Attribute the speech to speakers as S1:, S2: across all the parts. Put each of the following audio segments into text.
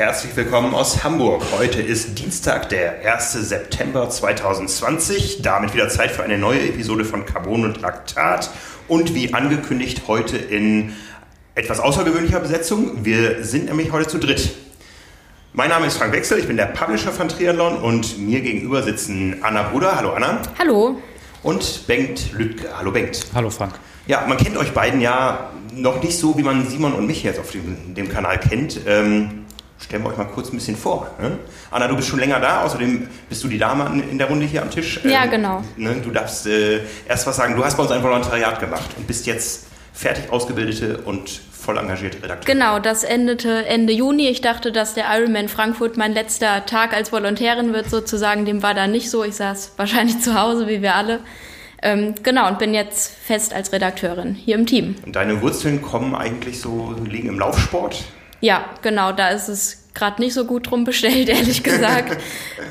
S1: herzlich willkommen aus Hamburg. Heute ist Dienstag, der 1. September 2020. Damit wieder Zeit für eine neue Episode von Carbon und Laktat. Und wie angekündigt, heute in etwas außergewöhnlicher Besetzung. Wir sind nämlich heute zu dritt. Mein Name ist Frank Wechsel, ich bin der Publisher von Triathlon und mir gegenüber sitzen Anna Bruder. Hallo Anna.
S2: Hallo.
S1: Und Bengt Lüttke. Hallo Bengt.
S3: Hallo Frank.
S1: Ja, man kennt euch beiden ja noch nicht so, wie man Simon und mich jetzt auf dem, dem Kanal kennt. Ähm, stellen wir euch mal kurz ein bisschen vor. Ne? Anna, du bist schon länger da, außerdem bist du die Dame in der Runde hier am Tisch.
S2: Ja, ähm, genau.
S1: Ne, du darfst äh, erst was sagen. Du hast bei uns ein Volontariat gemacht und bist jetzt fertig ausgebildete und voll engagierte Redakteurin.
S2: Genau, das endete Ende Juni. Ich dachte, dass der Ironman Frankfurt mein letzter Tag als Volontärin wird, sozusagen. Dem war da nicht so. Ich saß wahrscheinlich zu Hause, wie wir alle. Ähm, genau, und bin jetzt fest als Redakteurin hier im Team.
S1: Und deine Wurzeln kommen eigentlich so, liegen im Laufsport?
S2: Ja, genau, da ist es gerade nicht so gut drum bestellt, ehrlich gesagt.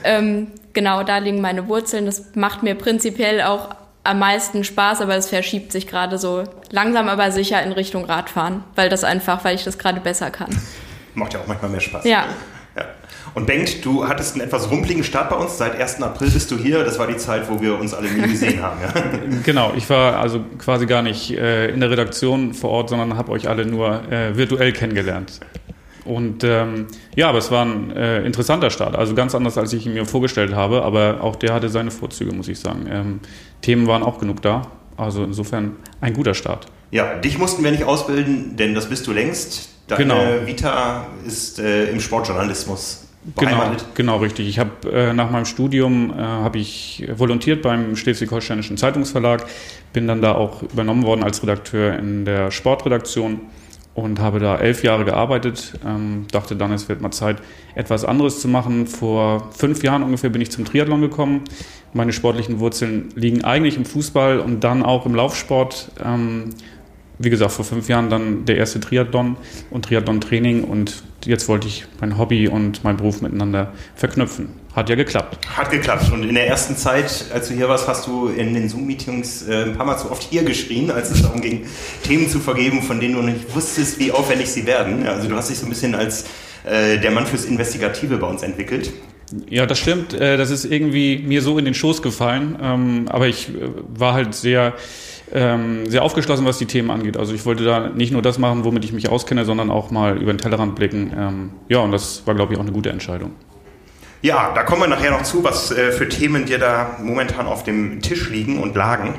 S2: ähm, genau, da liegen meine Wurzeln. Das macht mir prinzipiell auch am meisten Spaß, aber es verschiebt sich gerade so langsam aber sicher in Richtung Radfahren, weil das einfach, weil ich das gerade besser kann.
S1: Macht ja auch manchmal mehr Spaß.
S2: Ja.
S1: Und Bengt, du hattest einen etwas rumpligen Start bei uns. Seit 1. April bist du hier. Das war die Zeit, wo wir uns alle nie gesehen haben. Ja?
S3: Genau, ich war also quasi gar nicht äh, in der Redaktion vor Ort, sondern habe euch alle nur äh, virtuell kennengelernt. Und ähm, ja, aber es war ein äh, interessanter Start. Also ganz anders, als ich ihn mir vorgestellt habe. Aber auch der hatte seine Vorzüge, muss ich sagen. Ähm, Themen waren auch genug da. Also insofern ein guter Start.
S1: Ja, dich mussten wir nicht ausbilden, denn das bist du längst. Deine genau. Vita ist äh, im Sportjournalismus
S3: Genau, genau richtig. Ich habe äh, nach meinem Studium äh, habe ich volontiert beim Schleswig-Holsteinischen Zeitungsverlag, bin dann da auch übernommen worden als Redakteur in der Sportredaktion und habe da elf Jahre gearbeitet. Ähm, dachte dann, es wird mal Zeit, etwas anderes zu machen. Vor fünf Jahren ungefähr bin ich zum Triathlon gekommen. Meine sportlichen Wurzeln liegen eigentlich im Fußball und dann auch im Laufsport. Ähm, wie gesagt, vor fünf Jahren dann der erste Triathlon und Triathlon-Training und jetzt wollte ich mein Hobby und mein Beruf miteinander verknüpfen. Hat ja geklappt.
S1: Hat geklappt. Und in der ersten Zeit, als du hier warst, hast du in den Zoom-Meetings äh, ein paar Mal zu oft hier geschrien, als es darum ging, Themen zu vergeben, von denen du nicht wusstest, wie aufwendig sie werden. Also du hast dich so ein bisschen als äh, der Mann fürs Investigative bei uns entwickelt.
S3: Ja, das stimmt. Äh, das ist irgendwie mir so in den Schoß gefallen. Ähm, aber ich äh, war halt sehr ähm, sehr aufgeschlossen, was die Themen angeht. Also ich wollte da nicht nur das machen, womit ich mich auskenne, sondern auch mal über den Tellerrand blicken. Ähm, ja, und das war, glaube ich, auch eine gute Entscheidung.
S1: Ja, da kommen wir nachher noch zu, was äh, für Themen dir da momentan auf dem Tisch liegen und lagen.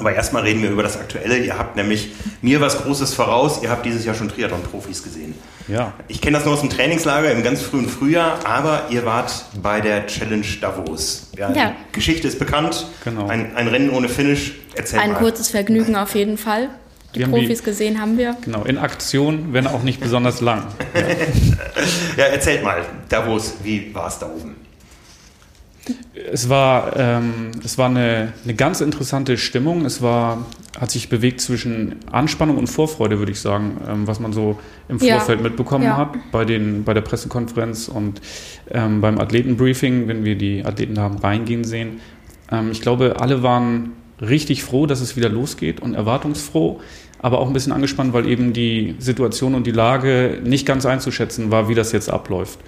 S1: Aber erstmal reden wir über das Aktuelle. Ihr habt nämlich mir was Großes voraus. Ihr habt dieses Jahr schon Triathlon-Profis gesehen.
S3: Ja.
S1: Ich kenne das nur aus dem Trainingslager im ganz frühen Frühjahr, aber ihr wart bei der Challenge Davos. Ja, ja. Die Geschichte ist bekannt. Genau. Ein, ein Rennen ohne Finish.
S2: Erzähl ein mal. kurzes Vergnügen auf jeden Fall. Die wir Profis die, gesehen haben wir.
S3: Genau, in Aktion, wenn auch nicht besonders lang.
S1: Ja, ja erzählt mal, Davos, wie war es da oben?
S3: Es war, ähm, es war eine, eine ganz interessante Stimmung. Es war, hat sich bewegt zwischen Anspannung und Vorfreude, würde ich sagen, ähm, was man so im Vorfeld ja. mitbekommen ja. hat bei, den, bei der Pressekonferenz und ähm, beim Athletenbriefing, wenn wir die Athleten haben reingehen sehen. Ähm, ich glaube, alle waren richtig froh, dass es wieder losgeht und erwartungsfroh, aber auch ein bisschen angespannt, weil eben die Situation und die Lage nicht ganz einzuschätzen war, wie das jetzt abläuft.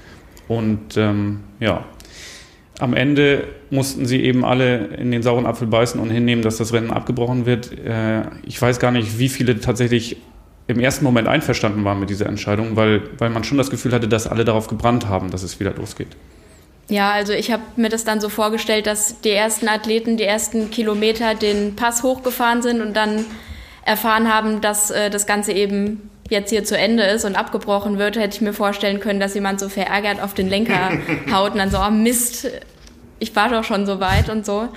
S3: Und ähm, ja, am Ende mussten sie eben alle in den sauren Apfel beißen und hinnehmen, dass das Rennen abgebrochen wird. Äh, ich weiß gar nicht, wie viele tatsächlich im ersten Moment einverstanden waren mit dieser Entscheidung, weil, weil man schon das Gefühl hatte, dass alle darauf gebrannt haben, dass es wieder losgeht.
S2: Ja, also ich habe mir das dann so vorgestellt, dass die ersten Athleten die ersten Kilometer den Pass hochgefahren sind und dann erfahren haben, dass äh, das Ganze eben jetzt hier zu Ende ist und abgebrochen wird, hätte ich mir vorstellen können, dass jemand so verärgert auf den Lenker haut und dann so, oh Mist, ich war doch schon so weit und so.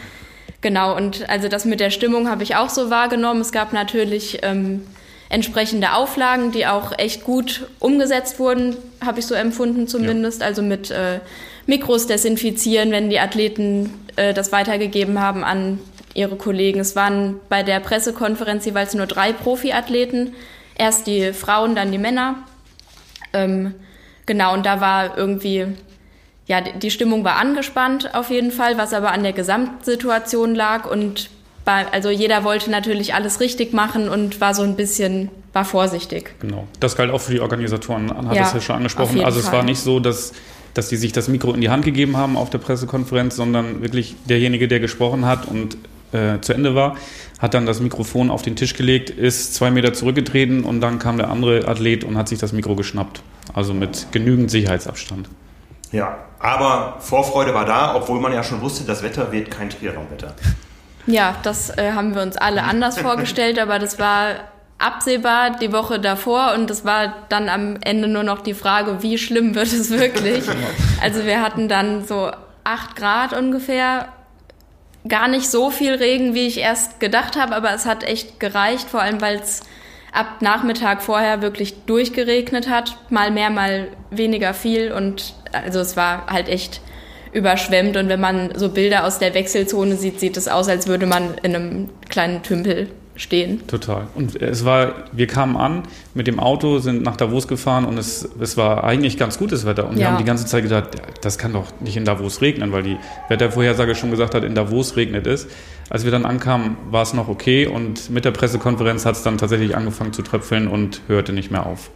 S2: Genau, und also das mit der Stimmung habe ich auch so wahrgenommen. Es gab natürlich ähm, entsprechende Auflagen, die auch echt gut umgesetzt wurden, habe ich so empfunden zumindest. Ja. Also mit äh, Mikros desinfizieren, wenn die Athleten äh, das weitergegeben haben an ihre Kollegen. Es waren bei der Pressekonferenz jeweils nur drei Profiathleten erst die Frauen, dann die Männer. Ähm, genau, und da war irgendwie, ja, die Stimmung war angespannt auf jeden Fall, was aber an der Gesamtsituation lag und bei, also jeder wollte natürlich alles richtig machen und war so ein bisschen war vorsichtig.
S3: Genau. Das galt auch für die Organisatoren. Hat ja, das ja schon angesprochen. Also es Fall. war nicht so, dass, dass die sich das Mikro in die Hand gegeben haben auf der Pressekonferenz, sondern wirklich derjenige, der gesprochen hat und äh, zu Ende war, hat dann das Mikrofon auf den Tisch gelegt, ist zwei Meter zurückgetreten und dann kam der andere Athlet und hat sich das Mikro geschnappt. Also mit genügend Sicherheitsabstand.
S1: Ja, aber Vorfreude war da, obwohl man ja schon wusste, das Wetter wird kein Triathlon-Wetter.
S2: Ja, das äh, haben wir uns alle anders vorgestellt, aber das war absehbar die Woche davor und es war dann am Ende nur noch die Frage, wie schlimm wird es wirklich. Also wir hatten dann so acht Grad ungefähr, gar nicht so viel Regen, wie ich erst gedacht habe, aber es hat echt gereicht, vor allem weil es ab Nachmittag vorher wirklich durchgeregnet hat, mal mehr, mal weniger viel und also es war halt echt überschwemmt und wenn man so Bilder aus der Wechselzone sieht, sieht es aus, als würde man in einem kleinen Tümpel stehen.
S3: Total. Und es war, wir kamen an mit dem Auto, sind nach Davos gefahren und es, es war eigentlich ganz gutes Wetter. Und ja. wir haben die ganze Zeit gedacht, das kann doch nicht in Davos regnen, weil die Wettervorhersage schon gesagt hat, in Davos regnet es. Als wir dann ankamen, war es noch okay und mit der Pressekonferenz hat es dann tatsächlich angefangen zu tröpfeln und hörte nicht mehr auf.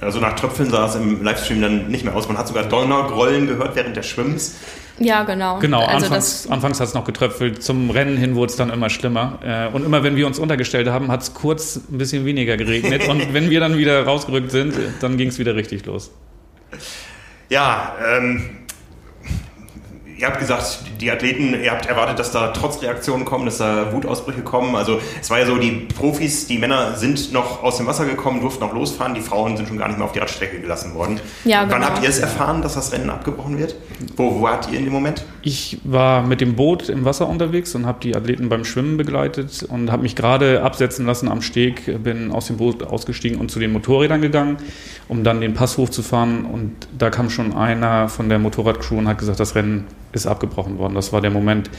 S1: Also nach Tröpfeln sah es im Livestream dann nicht mehr aus. Man hat sogar Donnergrollen gehört während des Schwimmens.
S2: Ja, genau.
S3: Genau, also anfangs, anfangs hat es noch getröpfelt. Zum Rennen hin wurde es dann immer schlimmer. Äh, und immer wenn wir uns untergestellt haben, hat es kurz ein bisschen weniger geregnet. und wenn wir dann wieder rausgerückt sind, dann ging es wieder richtig los.
S1: Ja, ähm, ihr habt gesagt, die Athleten, ihr habt erwartet, dass da trotz Reaktionen kommen, dass da Wutausbrüche kommen. Also es war ja so, die Profis, die Männer sind noch aus dem Wasser gekommen, durften noch losfahren, die Frauen sind schon gar nicht mehr auf die Radstrecke gelassen worden. Ja, genau. Wann habt ihr es erfahren, dass das Rennen abgebrochen wird? Wo, wo wart ihr in dem Moment?
S3: Ich war mit dem Boot im Wasser unterwegs und habe die Athleten beim Schwimmen begleitet und habe mich gerade absetzen lassen am Steg, bin aus dem Boot ausgestiegen und zu den Motorrädern gegangen, um dann den Pass hochzufahren und da kam schon einer von der Motorradcrew und hat gesagt, das Rennen ist abgebrochen worden. Das war der Moment,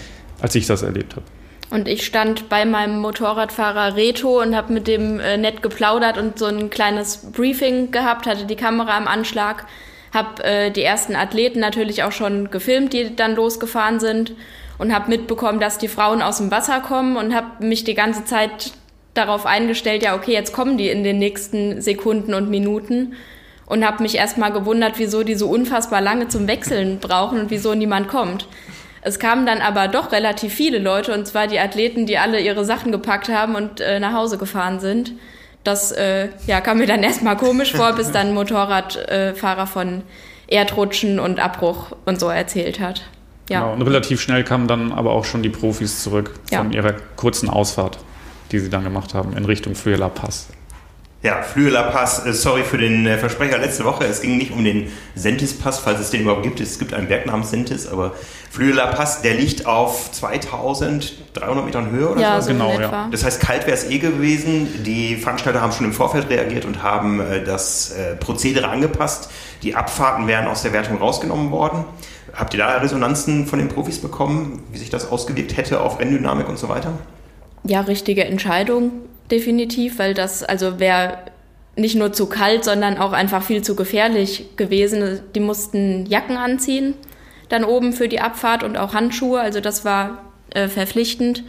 S3: als ich das erlebt habe.
S2: Und ich stand bei meinem Motorradfahrer Reto und habe mit dem äh, nett geplaudert und so ein kleines Briefing gehabt, hatte die Kamera am Anschlag, habe äh, die ersten Athleten natürlich auch schon gefilmt, die dann losgefahren sind und habe mitbekommen, dass die Frauen aus dem Wasser kommen und habe mich die ganze Zeit darauf eingestellt, ja okay, jetzt kommen die in den nächsten Sekunden und Minuten und habe mich erstmal gewundert, wieso die so unfassbar lange zum Wechseln brauchen und wieso niemand kommt. Es kamen dann aber doch relativ viele Leute, und zwar die Athleten, die alle ihre Sachen gepackt haben und äh, nach Hause gefahren sind. Das äh, ja, kam mir dann erstmal komisch vor, bis dann Motorradfahrer äh, von Erdrutschen und Abbruch und so erzählt hat.
S3: Ja. Genau, und relativ schnell kamen dann aber auch schon die Profis zurück von ja. ihrer kurzen Ausfahrt, die sie dann gemacht haben, in Richtung Flüeler Pass.
S1: Ja, Flüeler Pass, äh, sorry für den äh, Versprecher letzte Woche. Es ging nicht um den Sentis-Pass, falls es den überhaupt gibt. Es gibt einen Berg namens Sentis, aber Flüeler Pass, der liegt auf 2300 Metern Höhe oder
S2: ja, so. genau, ja.
S1: Das heißt, kalt wäre es eh gewesen. Die Veranstalter haben schon im Vorfeld reagiert und haben äh, das Prozedere angepasst. Die Abfahrten wären aus der Wertung rausgenommen worden. Habt ihr da Resonanzen von den Profis bekommen, wie sich das ausgewirkt hätte auf Renndynamik und so weiter?
S2: Ja, richtige Entscheidung definitiv, weil das also wäre nicht nur zu kalt, sondern auch einfach viel zu gefährlich gewesen. Die mussten Jacken anziehen, dann oben für die Abfahrt und auch Handschuhe, also das war äh, verpflichtend.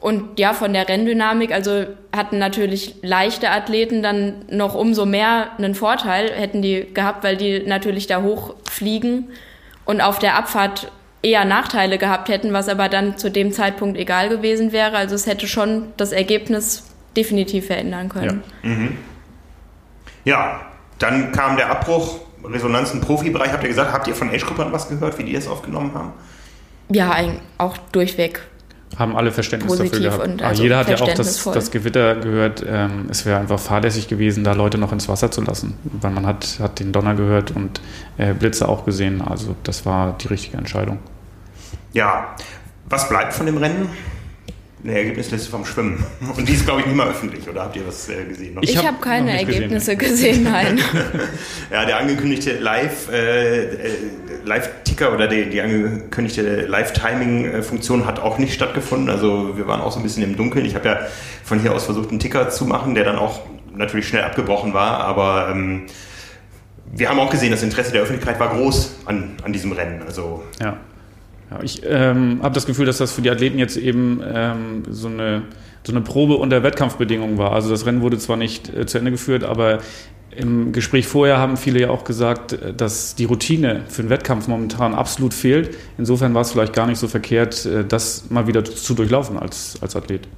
S2: Und ja, von der Renndynamik, also hatten natürlich leichte Athleten dann noch umso mehr einen Vorteil, hätten die gehabt, weil die natürlich da hochfliegen und auf der Abfahrt eher Nachteile gehabt hätten, was aber dann zu dem Zeitpunkt egal gewesen wäre. Also es hätte schon das Ergebnis definitiv verändern können.
S1: Ja, mhm. ja dann kam der Abbruch, Resonanz im Profibereich. Habt ihr gesagt, habt ihr von Age-Gruppern was gehört, wie die es aufgenommen haben?
S2: Ja, auch durchweg.
S3: Haben alle Verständnis dafür gehabt. Also jeder hat ja auch das, das Gewitter gehört. Ähm, es wäre einfach fahrlässig gewesen, da Leute noch ins Wasser zu lassen. Weil man hat, hat den Donner gehört und äh, Blitze auch gesehen. Also das war die richtige Entscheidung.
S1: Ja, was bleibt von dem Rennen? Eine Ergebnisliste vom Schwimmen. Und die ist, glaube ich, nicht mal öffentlich, oder habt ihr was äh, gesehen?
S2: Noch? Ich, ich habe hab keine Ergebnisse gesehen, gesehen nein.
S1: ja, der angekündigte Live, äh, äh, Live-Ticker oder die, die angekündigte Live-Timing-Funktion hat auch nicht stattgefunden. Also wir waren auch so ein bisschen im Dunkeln. Ich habe ja von hier aus versucht, einen Ticker zu machen, der dann auch natürlich schnell abgebrochen war, aber ähm, wir haben auch gesehen, das Interesse der Öffentlichkeit war groß an, an diesem Rennen. Also
S3: ja. Ja, ich ähm, habe das Gefühl, dass das für die Athleten jetzt eben ähm, so, eine, so eine Probe unter Wettkampfbedingungen war. Also das Rennen wurde zwar nicht äh, zu Ende geführt, aber im Gespräch vorher haben viele ja auch gesagt, äh, dass die Routine für den Wettkampf momentan absolut fehlt. Insofern war es vielleicht gar nicht so verkehrt, äh, das mal wieder zu durchlaufen als, als Athlet.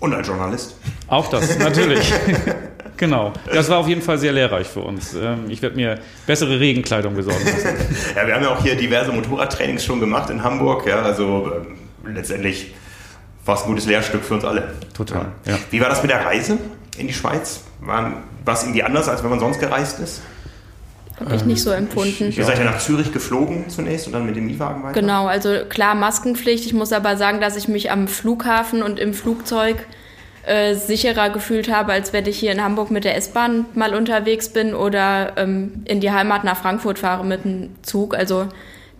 S1: Und als Journalist.
S3: Auch das, natürlich. genau. Das war auf jeden Fall sehr lehrreich für uns. Ähm, ich werde mir bessere Regenkleidung besorgen müssen.
S1: ja, wir haben ja auch hier diverse Motorradtrainings schon gemacht in Hamburg. Ja, also äh, letztendlich war es ein gutes Lehrstück für uns alle.
S3: Total.
S1: Ja. Wie war das mit der Reise in die Schweiz? War, war es irgendwie anders, als wenn man sonst gereist ist?
S2: Habe ich nicht so empfunden.
S1: Ihr seid ja nach Zürich geflogen zunächst und dann mit dem Mietwagen weiter?
S2: Genau, also klar Maskenpflicht. Ich muss aber sagen, dass ich mich am Flughafen und im Flugzeug äh, sicherer gefühlt habe, als wenn ich hier in Hamburg mit der S-Bahn mal unterwegs bin oder ähm, in die Heimat nach Frankfurt fahre mit dem Zug. Also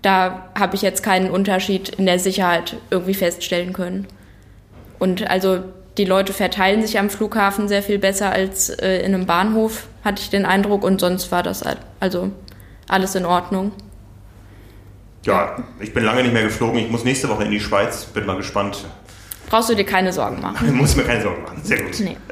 S2: da habe ich jetzt keinen Unterschied in der Sicherheit irgendwie feststellen können. Und also die Leute verteilen sich am Flughafen sehr viel besser als äh, in einem Bahnhof, hatte ich den Eindruck. Und sonst war das also alles in Ordnung.
S1: Ja, ich bin lange nicht mehr geflogen. Ich muss nächste Woche in die Schweiz. Bin mal gespannt.
S2: Brauchst du dir keine Sorgen machen.
S1: Ich muss mir keine Sorgen machen. Sehr gut. Nee.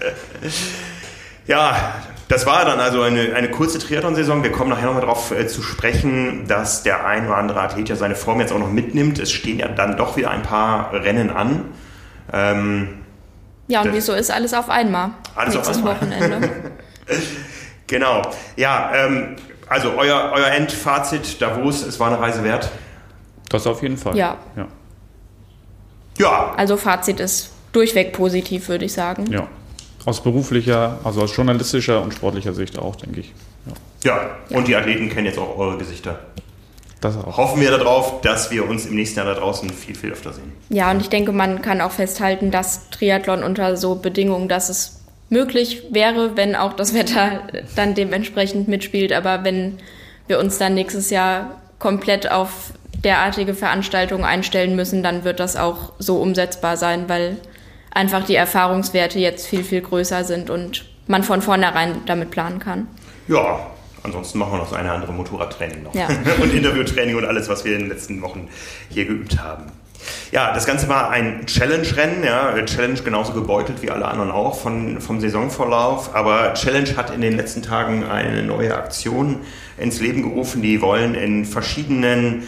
S1: Ja, das war dann also eine, eine kurze Triathlon-Saison. Wir kommen nachher nochmal darauf äh, zu sprechen, dass der ein oder andere Athlet ja seine Form jetzt auch noch mitnimmt. Es stehen ja dann doch wieder ein paar Rennen an.
S2: Ähm, ja, und wieso ist alles auf einmal?
S1: Alles auf einmal. Wochenende. genau. Ja, ähm, also euer, euer Endfazit, Davos, es war eine Reise wert?
S3: Das auf jeden Fall.
S2: Ja.
S3: ja.
S2: Ja. Also Fazit ist durchweg positiv, würde ich sagen.
S3: Ja. Aus beruflicher, also aus journalistischer und sportlicher Sicht auch, denke ich.
S1: Ja. ja. Und die Athleten kennen jetzt auch eure Gesichter.
S3: Das auch.
S1: Hoffen wir darauf, dass wir uns im nächsten Jahr da draußen viel, viel öfter sehen.
S2: Ja, und ich denke, man kann auch festhalten, dass Triathlon unter so Bedingungen, dass es möglich wäre, wenn auch das Wetter dann dementsprechend mitspielt. Aber wenn wir uns dann nächstes Jahr komplett auf derartige Veranstaltungen einstellen müssen, dann wird das auch so umsetzbar sein, weil einfach die Erfahrungswerte jetzt viel, viel größer sind und man von vornherein damit planen kann.
S1: Ja, Ansonsten machen wir noch so eine andere Motorradtraining noch.
S2: Ja.
S1: und Interviewtraining und alles, was wir in den letzten Wochen hier geübt haben. Ja, das Ganze war ein Challenge-Rennen, ja, Challenge genauso gebeutelt wie alle anderen auch von, vom Saisonverlauf. Aber Challenge hat in den letzten Tagen eine neue Aktion ins Leben gerufen. Die wollen in verschiedenen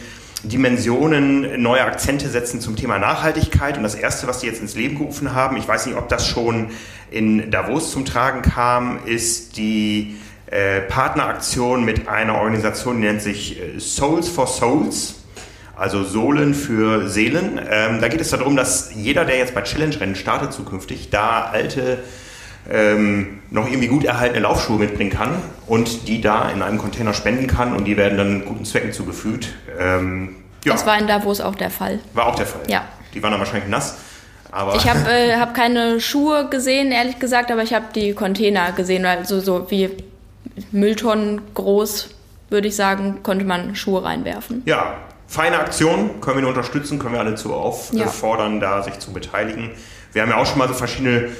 S1: Dimensionen neue Akzente setzen zum Thema Nachhaltigkeit. Und das Erste, was sie jetzt ins Leben gerufen haben, ich weiß nicht, ob das schon in Davos zum Tragen kam, ist die äh, Partneraktion mit einer Organisation, die nennt sich äh, Souls for Souls, also Sohlen für Seelen. Ähm, da geht es darum, dass jeder, der jetzt bei Challenge-Rennen startet zukünftig, da alte, ähm, noch irgendwie gut erhaltene Laufschuhe mitbringen kann und die da in einem Container spenden kann und die werden dann guten Zwecken zugefügt.
S2: Ähm, ja. Das war in Davos auch der Fall.
S1: War auch der Fall.
S2: Ja.
S1: Die waren dann wahrscheinlich nass.
S2: Aber ich habe äh, hab keine Schuhe gesehen, ehrlich gesagt, aber ich habe die Container gesehen, also so wie Mülltonnen groß, würde ich sagen, konnte man Schuhe reinwerfen.
S1: Ja, feine Aktion, können wir nur unterstützen, können wir alle zu auffordern, ja. da sich zu beteiligen. Wir haben ja auch schon mal so verschiedene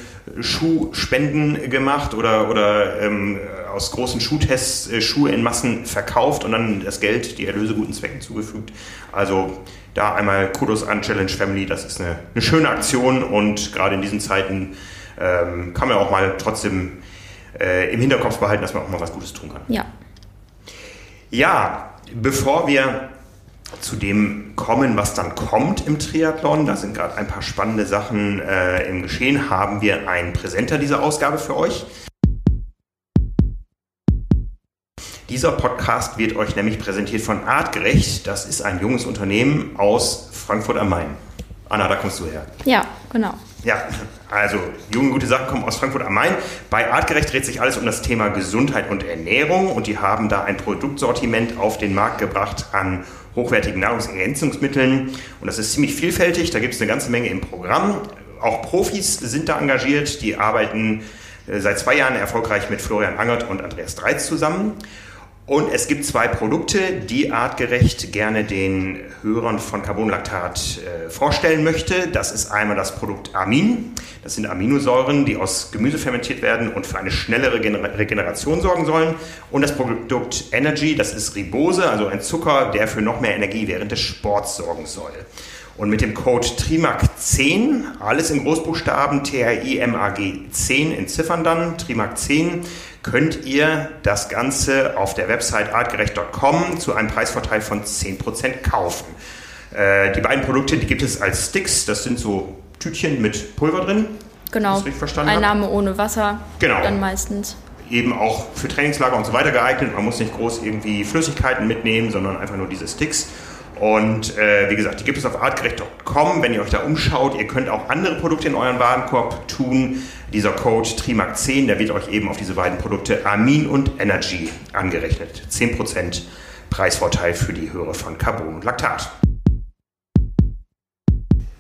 S1: Schuhspenden gemacht oder, oder ähm, aus großen Schuhtests äh, Schuhe in Massen verkauft und dann das Geld, die Erlöse guten Zwecken zugefügt. Also da einmal Kudos an Challenge Family, das ist eine, eine schöne Aktion und gerade in diesen Zeiten ähm, kann man auch mal trotzdem äh, im Hinterkopf behalten, dass man auch mal was Gutes tun kann.
S2: Ja.
S1: Ja, bevor wir zu dem kommen, was dann kommt im Triathlon, da sind gerade ein paar spannende Sachen äh, im Geschehen, haben wir einen Präsenter dieser Ausgabe für euch. Dieser Podcast wird euch nämlich präsentiert von Artgerecht. Das ist ein junges Unternehmen aus Frankfurt am Main. Anna, da kommst du her.
S2: Ja, genau.
S1: Ja, also junge, gute Sachen kommen aus Frankfurt am Main. Bei Artgerecht dreht sich alles um das Thema Gesundheit und Ernährung und die haben da ein Produktsortiment auf den Markt gebracht an hochwertigen Nahrungsergänzungsmitteln und das ist ziemlich vielfältig. Da gibt es eine ganze Menge im Programm. Auch Profis sind da engagiert, die arbeiten äh, seit zwei Jahren erfolgreich mit Florian Angert und Andreas Dreiz zusammen. Und es gibt zwei Produkte, die artgerecht gerne den Hörern von Carbonlactat äh, vorstellen möchte. Das ist einmal das Produkt Amin. Das sind Aminosäuren, die aus Gemüse fermentiert werden und für eine schnellere Gener Regeneration sorgen sollen. Und das Produkt Energy, das ist Ribose, also ein Zucker, der für noch mehr Energie während des Sports sorgen soll. Und mit dem Code TRIMAC10, alles in Großbuchstaben, T-R-I-M-A-G 10 in Ziffern dann, TRIMAC10, könnt ihr das Ganze auf der Website artgerecht.com zu einem Preisvorteil von 10% kaufen. Äh, die beiden Produkte, die gibt es als Sticks, das sind so Tütchen mit Pulver drin.
S2: Genau, Einnahme ohne Wasser,
S1: genau.
S2: dann meistens
S1: eben auch für Trainingslager und so weiter geeignet. Man muss nicht groß irgendwie Flüssigkeiten mitnehmen, sondern einfach nur diese Sticks. Und äh, wie gesagt, die gibt es auf artgerecht.com, wenn ihr euch da umschaut. Ihr könnt auch andere Produkte in euren Warenkorb tun. Dieser Code TRIMAC10, der wird euch eben auf diese beiden Produkte Amin und Energy angerechnet. 10% Preisvorteil für die Höhe von Carbon und Laktat.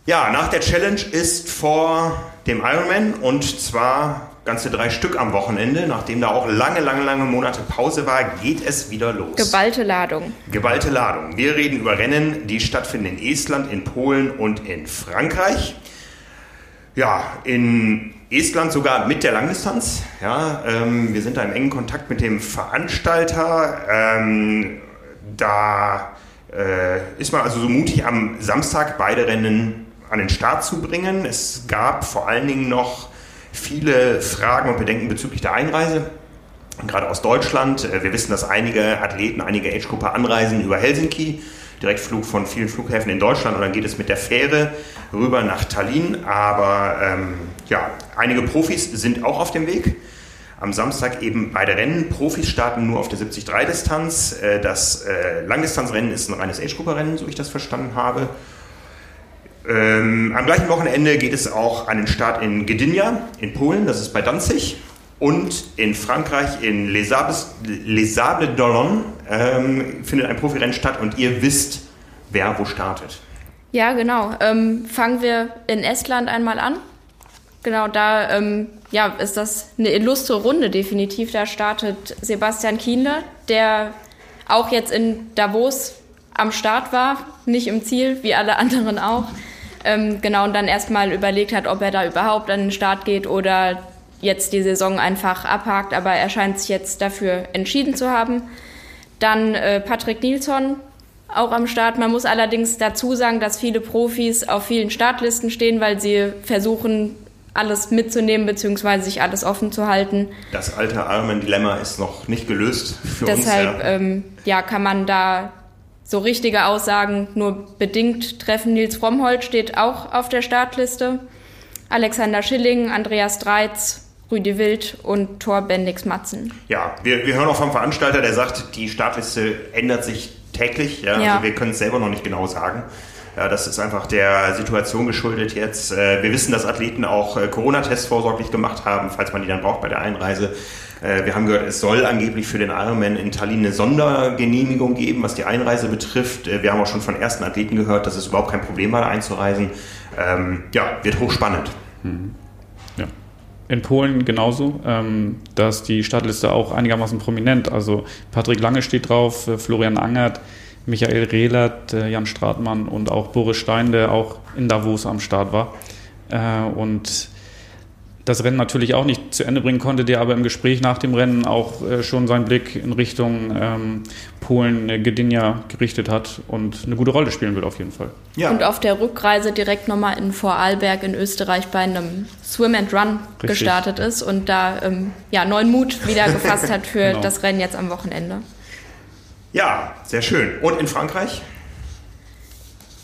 S1: Ja, nach der Challenge ist vor dem Ironman und zwar ganze drei Stück am Wochenende. Nachdem da auch lange, lange, lange Monate Pause war, geht es wieder los.
S2: Geballte Ladung.
S1: Geballte Ladung. Wir reden über Rennen, die stattfinden in Estland, in Polen und in Frankreich. Ja, in Estland sogar mit der Langdistanz. Ja, ähm, wir sind da im engen Kontakt mit dem Veranstalter. Ähm, da äh, ist man also so mutig, am Samstag beide Rennen an den Start zu bringen. Es gab vor allen Dingen noch viele Fragen und Bedenken bezüglich der Einreise. Gerade aus Deutschland. Äh, wir wissen, dass einige Athleten, einige Age-Gruppe anreisen über Helsinki. Direktflug von vielen Flughäfen in Deutschland und dann geht es mit der Fähre rüber nach Tallinn. Aber ähm, ja, einige Profis sind auch auf dem Weg. Am Samstag eben beide Rennen. Profis starten nur auf der 73-Distanz. Äh, das äh, Langdistanzrennen ist ein reines Age-Gruppe-Rennen, so ich das verstanden habe. Ähm, am gleichen Wochenende geht es auch an den Start in Gdynia in Polen, das ist bei Danzig. Und in Frankreich, in Les Sables, Les Sables d'Olonne, ähm, findet ein Profirennen statt und ihr wisst, wer wo startet.
S2: Ja, genau. Ähm, fangen wir in Estland einmal an. Genau, da ähm, ja, ist das eine illustre Runde definitiv. Da startet Sebastian Kienle, der auch jetzt in Davos am Start war, nicht im Ziel, wie alle anderen auch. Ähm, genau, und dann erstmal überlegt hat, ob er da überhaupt an den Start geht oder jetzt die Saison einfach abhakt, aber er scheint sich jetzt dafür entschieden zu haben. Dann äh, Patrick Nilsson auch am Start. Man muss allerdings dazu sagen, dass viele Profis auf vielen Startlisten stehen, weil sie versuchen, alles mitzunehmen bzw. sich alles offen zu halten.
S1: Das alte Ironman-Dilemma ist noch nicht gelöst
S2: für Deshalb, uns. Deshalb ja. Ähm, ja, kann man da so richtige Aussagen nur bedingt treffen. Nils Frommholt steht auch auf der Startliste. Alexander Schilling, Andreas Dreiz, Rüdi Wild und Thor Bendix-Matzen.
S1: Ja, wir, wir hören auch vom Veranstalter, der sagt, die Startliste ändert sich täglich. Ja, ja. Also wir können es selber noch nicht genau sagen. Ja, das ist einfach der Situation geschuldet jetzt. Äh, wir wissen, dass Athleten auch äh, Corona-Tests vorsorglich gemacht haben, falls man die dann braucht bei der Einreise. Äh, wir haben gehört, es soll angeblich für den Ironman in Tallinn eine Sondergenehmigung geben, was die Einreise betrifft. Äh, wir haben auch schon von ersten Athleten gehört, dass es überhaupt kein Problem war, einzureisen. Ähm, ja, wird hochspannend. Mhm.
S3: Ja. In Polen genauso. Ähm, da ist die Startliste auch einigermaßen prominent. Also Patrick Lange steht drauf, äh, Florian Angert, Michael Rehlert, Jan Stratmann und auch Boris Stein, der auch in Davos am Start war. und das Rennen natürlich auch nicht zu Ende bringen konnte, der aber im Gespräch nach dem Rennen auch äh, schon seinen Blick in Richtung ähm, Polen, äh, Gdynia gerichtet hat und eine gute Rolle spielen will auf jeden Fall.
S2: Ja. Und auf der Rückreise direkt nochmal in Vorarlberg in Österreich bei einem Swim and Run Richtig. gestartet ist und da ähm, ja, neuen Mut wieder gefasst hat für genau. das Rennen jetzt am Wochenende.
S1: Ja, sehr schön. Und in Frankreich?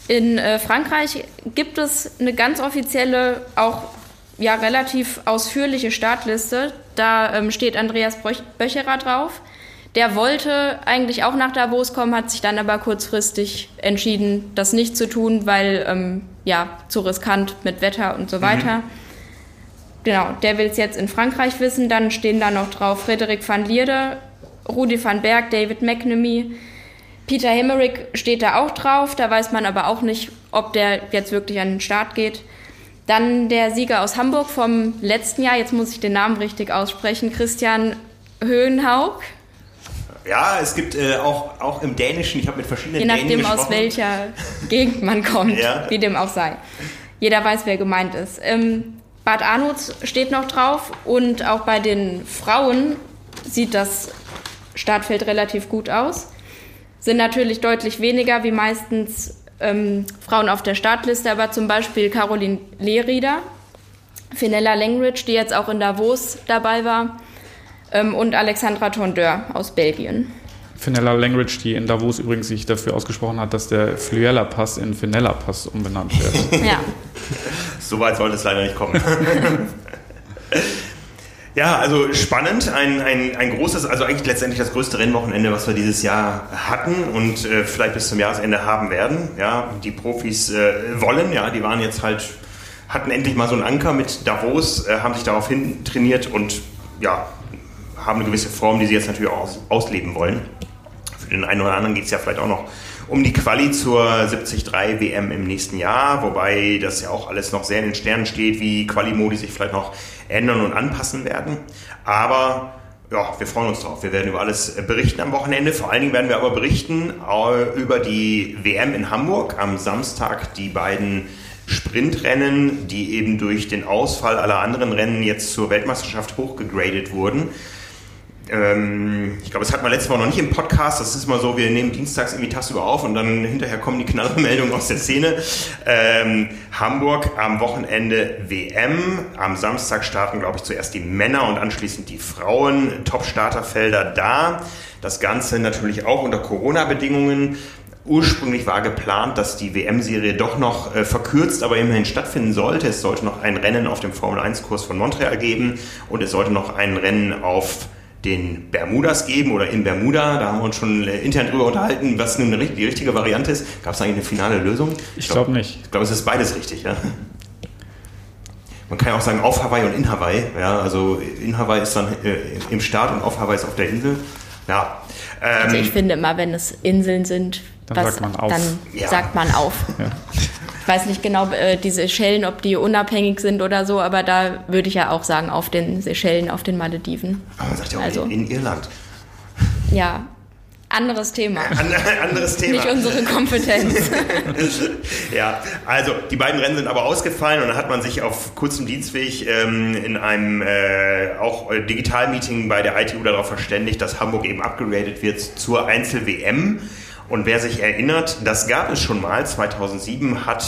S2: In äh, Frankreich gibt es eine ganz offizielle, auch ja relativ ausführliche Startliste. Da ähm, steht Andreas Böcherer drauf. Der wollte eigentlich auch nach Davos kommen, hat sich dann aber kurzfristig entschieden, das nicht zu tun, weil ähm, ja zu riskant mit Wetter und so mhm. weiter. Mhm. Genau, der will es jetzt in Frankreich wissen. Dann stehen da noch drauf Frederik van Lierde, Rudi van Berg, David McNamee. Peter Hemerick steht da auch drauf. Da weiß man aber auch nicht, ob der jetzt wirklich an den Start geht. Dann der Sieger aus Hamburg vom letzten Jahr, jetzt muss ich den Namen richtig aussprechen, Christian Höhenhaug.
S1: Ja, es gibt äh, auch, auch im Dänischen, ich habe mit verschiedenen
S2: Je nachdem, Dänen aus welcher Gegend man kommt, ja. wie dem auch sei. Jeder weiß, wer gemeint ist. Ähm, Bad Arnolds steht noch drauf und auch bei den Frauen sieht das Startfeld relativ gut aus. Sind natürlich deutlich weniger wie meistens ähm, Frauen auf der Startliste, aber zum Beispiel Caroline Lehrieder, Finella Langridge, die jetzt auch in Davos dabei war, ähm, und Alexandra Tondeur aus Belgien.
S3: Finella Langridge, die in Davos übrigens sich dafür ausgesprochen hat, dass der Fluella Pass in Finella Pass umbenannt wird.
S1: ja. So weit sollte es leider nicht kommen. Ja, also spannend, ein, ein, ein großes, also eigentlich letztendlich das größte Rennwochenende, was wir dieses Jahr hatten und äh, vielleicht bis zum Jahresende haben werden. Ja, die Profis äh, wollen, ja, die waren jetzt halt, hatten endlich mal so einen Anker mit Davos, äh, haben sich darauf hin trainiert und ja, haben eine gewisse Form, die sie jetzt natürlich auch aus, ausleben wollen. Für den einen oder anderen geht es ja vielleicht auch noch um die Quali zur 73 WM im nächsten Jahr, wobei das ja auch alles noch sehr in den Sternen steht, wie Quali-Modi sich vielleicht noch ändern und anpassen werden. Aber ja, wir freuen uns drauf. Wir werden über alles berichten am Wochenende. Vor allen Dingen werden wir aber berichten äh, über die WM in Hamburg am Samstag, die beiden Sprintrennen, die eben durch den Ausfall aller anderen Rennen jetzt zur Weltmeisterschaft hochgegradet wurden. Ähm, ich glaube, das hat man letztes Mal noch nicht im Podcast. Das ist mal so, wir nehmen dienstags irgendwie tagsüber auf und dann hinterher kommen die Knallermeldungen aus der Szene. Ähm, Hamburg am Wochenende WM. Am Samstag starten, glaube ich, zuerst die Männer und anschließend die Frauen. Top-Starterfelder da. Das Ganze natürlich auch unter Corona-Bedingungen. Ursprünglich war geplant, dass die WM-Serie doch noch äh, verkürzt, aber immerhin stattfinden sollte. Es sollte noch ein Rennen auf dem Formel-1-Kurs von Montreal geben und es sollte noch ein Rennen auf den Bermudas geben oder in Bermuda. Da haben wir uns schon äh, intern drüber unterhalten, was nun die richtige Variante ist. Gab es eigentlich eine finale Lösung?
S3: Ich, glaube glaub nicht.
S1: Ich glaube, es ist beides richtig. Ja? Man kann ja auch sagen auf Hawaii und in Hawaii. Ja, also in Hawaii ist dann äh, im Start und auf Hawaii ist auf der Insel. Ja.
S2: Ähm, also ich finde immer, wenn es Inseln sind,
S3: dann was, sagt man auf.
S2: Dann ja. sagt man auf. Ja. Ich weiß nicht genau, äh, die Seychellen, ob die unabhängig sind oder so, aber da würde ich ja auch sagen, auf den Seychellen, auf den Malediven.
S1: Aber man sagt ja auch also, in, in Irland.
S2: Ja, anderes Thema.
S1: An, anderes Thema.
S2: Nicht unsere Kompetenz.
S1: ja, also die beiden Rennen sind aber ausgefallen und dann hat man sich auf kurzem Dienstweg ähm, in einem äh, auch äh, Digitalmeeting bei der ITU darauf verständigt, dass Hamburg eben abgegradet wird zur Einzel-WM. Und wer sich erinnert, das gab es schon mal. 2007 hat